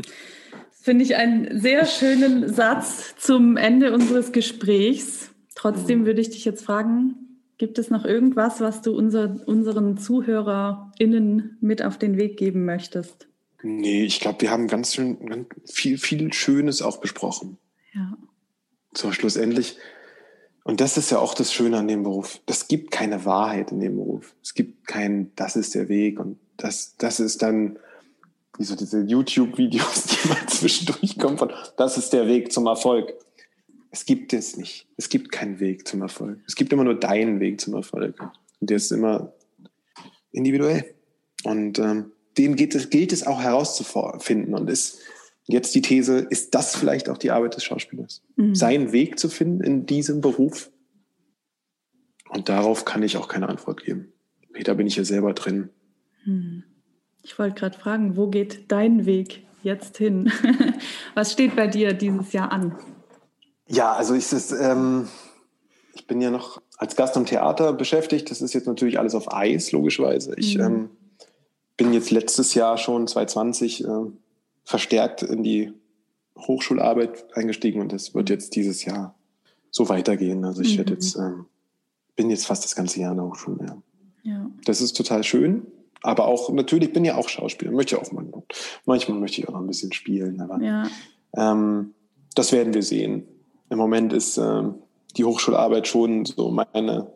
Finde ich einen sehr schönen Satz zum Ende unseres Gesprächs. Trotzdem mhm. würde ich dich jetzt fragen, Gibt es noch irgendwas, was du unser, unseren ZuhörerInnen mit auf den Weg geben möchtest? Nee, ich glaube, wir haben ganz, schön, ganz viel, viel Schönes auch besprochen. Ja. So, schlussendlich. Und das ist ja auch das Schöne an dem Beruf. Das gibt keine Wahrheit in dem Beruf. Es gibt kein, das ist der Weg und das, das ist dann, wie so diese YouTube-Videos, die mal zwischendurch kommen von, das ist der Weg zum Erfolg. Es gibt es nicht. Es gibt keinen Weg zum Erfolg. Es gibt immer nur deinen Weg zum Erfolg. Und der ist immer individuell. Und ähm, den geht es, gilt es auch herauszufinden. Und ist jetzt die These, ist das vielleicht auch die Arbeit des Schauspielers? Mhm. Seinen Weg zu finden in diesem Beruf? Und darauf kann ich auch keine Antwort geben. Da bin ich ja selber drin. Mhm. Ich wollte gerade fragen, wo geht dein Weg jetzt hin? Was steht bei dir dieses Jahr an? Ja, also ich, ist, ähm, ich bin ja noch als Gast am Theater beschäftigt. Das ist jetzt natürlich alles auf Eis, logischerweise. Ich mhm. ähm, bin jetzt letztes Jahr schon 2020 äh, verstärkt in die Hochschularbeit eingestiegen und das wird jetzt dieses Jahr so weitergehen. Also ich mhm. werde jetzt, ähm, bin jetzt fast das ganze Jahr in der Hochschule. Ja. ja. Das ist total schön. Aber auch, natürlich bin ja auch Schauspieler, möchte auch mal, manchmal möchte ich auch noch ein bisschen spielen, aber ja. ähm, das werden wir sehen im Moment ist äh, die Hochschularbeit schon so meine,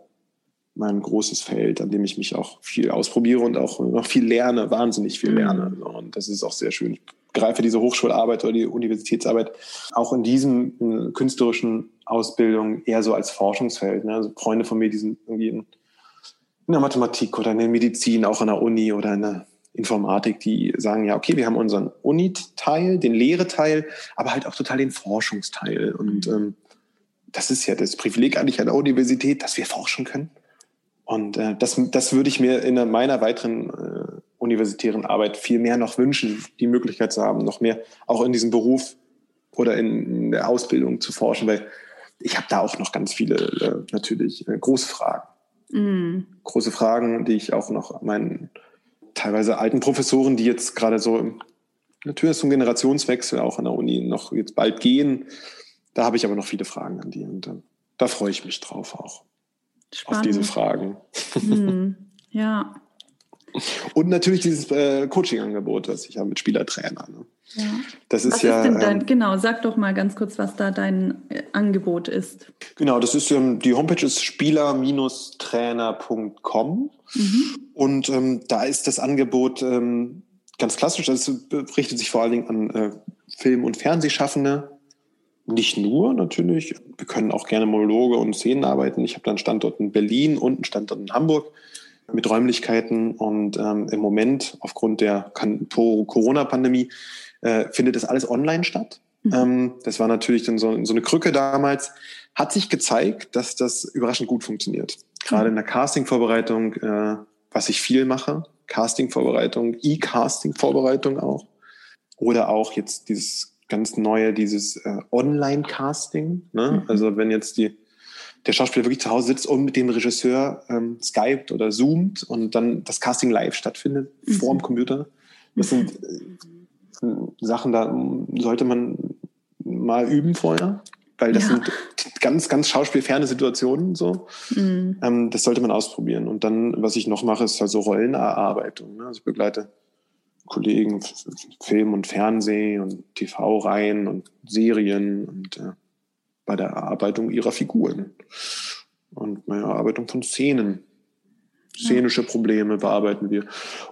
mein großes Feld, an dem ich mich auch viel ausprobiere und auch noch viel lerne, wahnsinnig viel lerne. Mhm. Und das ist auch sehr schön. Ich greife diese Hochschularbeit oder die Universitätsarbeit auch in diesem in künstlerischen Ausbildung eher so als Forschungsfeld. Ne? Also Freunde von mir, die sind irgendwie in, in der Mathematik oder in der Medizin, auch an der Uni oder in der Informatik, die sagen ja, okay, wir haben unseren Uni-Teil, den Lehre-Teil, aber halt auch total den Forschungsteil. Und ähm, das ist ja das Privileg eigentlich an der Universität, dass wir forschen können. Und äh, das, das würde ich mir in meiner weiteren äh, universitären Arbeit viel mehr noch wünschen, die Möglichkeit zu haben, noch mehr auch in diesem Beruf oder in, in der Ausbildung zu forschen, weil ich habe da auch noch ganz viele äh, natürlich äh, große Fragen. Mm. Große Fragen, die ich auch noch meinen teilweise alten Professoren, die jetzt gerade so natürlich zum Generationswechsel auch an der Uni noch jetzt bald gehen, da habe ich aber noch viele Fragen an die und äh, da freue ich mich drauf auch. Spannend. Auf diese Fragen. Mm. Ja. Und natürlich dieses äh, Coaching-Angebot, das ich habe mit Spielertrainer. Ne? Ja. Das ist was ja. Ist denn dein, ähm, genau, sag doch mal ganz kurz, was da dein äh, Angebot ist. Genau, das ist ähm, die Homepage ist spieler-trainer.com mhm. und ähm, da ist das Angebot ähm, ganz klassisch. Das richtet sich vor allen Dingen an äh, Film- und Fernsehschaffende. Nicht nur natürlich. Wir können auch gerne Monologe und Szenen arbeiten. Ich habe dann einen Standort in Berlin und einen Standort in Hamburg mit Räumlichkeiten. Und ähm, im Moment, aufgrund der Corona-Pandemie, äh, findet das alles online statt. Mhm. Ähm, das war natürlich dann so, so, eine Krücke damals. Hat sich gezeigt, dass das überraschend gut funktioniert. Gerade mhm. in der Casting-Vorbereitung, äh, was ich viel mache. Casting-Vorbereitung, E-Casting-Vorbereitung auch. Oder auch jetzt dieses ganz neue, dieses äh, Online-Casting. Ne? Mhm. Also wenn jetzt die der Schauspieler wirklich zu Hause sitzt und mit dem Regisseur ähm, skypt oder zoomt und dann das Casting live stattfindet mhm. vor dem Computer. Das sind äh, Sachen, da sollte man mal üben vorher, weil das ja. sind ganz, ganz schauspielferne Situationen so. Mhm. Ähm, das sollte man ausprobieren. Und dann, was ich noch mache, ist halt so Rollenerarbeitung. Ne? Also ich begleite Kollegen, Film und Fernsehen und TV-Reihen und Serien und äh, bei der Erarbeitung ihrer Figuren und bei der Erarbeitung von Szenen. Szenische Probleme bearbeiten wir.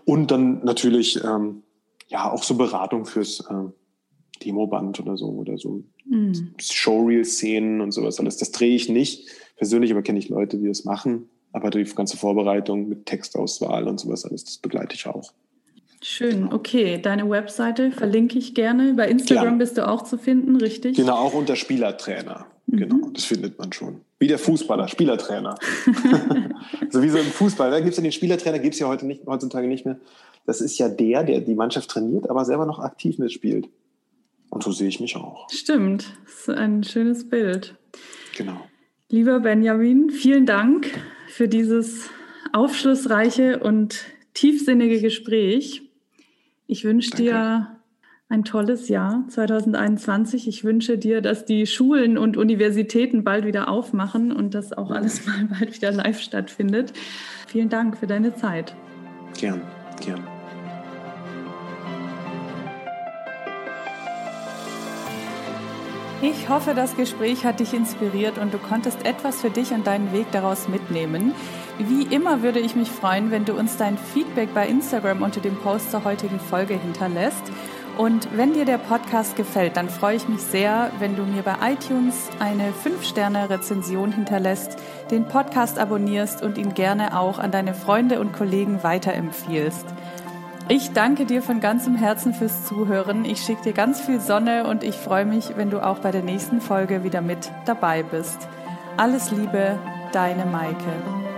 Und dann natürlich ähm, ja auch so Beratung fürs äh, Demoband oder so oder so mhm. Showreel-Szenen und sowas alles. Das drehe ich nicht persönlich, aber kenne ich Leute, die das machen. Aber die ganze Vorbereitung mit Textauswahl und sowas alles, das begleite ich auch. Schön, okay. Deine Webseite verlinke ich gerne. Bei Instagram Klar. bist du auch zu finden, richtig? Genau, auch unter Spielertrainer. Mhm. Genau, das findet man schon. Wie der Fußballer, Spielertrainer. so wie so im Fußball. Da gibt es ja den Spielertrainer, gibt es ja heute nicht, heutzutage nicht mehr. Das ist ja der, der die Mannschaft trainiert, aber selber noch aktiv mitspielt. Und so sehe ich mich auch. Stimmt, das ist ein schönes Bild. Genau. Lieber Benjamin, vielen Dank für dieses aufschlussreiche und tiefsinnige Gespräch. Ich wünsche dir ein tolles Jahr 2021. Ich wünsche dir, dass die Schulen und Universitäten bald wieder aufmachen und dass auch alles mal bald wieder live stattfindet. Vielen Dank für deine Zeit. Gern, gern. Ich hoffe, das Gespräch hat dich inspiriert und du konntest etwas für dich und deinen Weg daraus mitnehmen. Wie immer würde ich mich freuen, wenn du uns dein Feedback bei Instagram unter dem Post zur heutigen Folge hinterlässt. Und wenn dir der Podcast gefällt, dann freue ich mich sehr, wenn du mir bei iTunes eine 5-Sterne-Rezension hinterlässt, den Podcast abonnierst und ihn gerne auch an deine Freunde und Kollegen weiterempfiehlst. Ich danke dir von ganzem Herzen fürs Zuhören. Ich schicke dir ganz viel Sonne und ich freue mich, wenn du auch bei der nächsten Folge wieder mit dabei bist. Alles Liebe, deine Maike.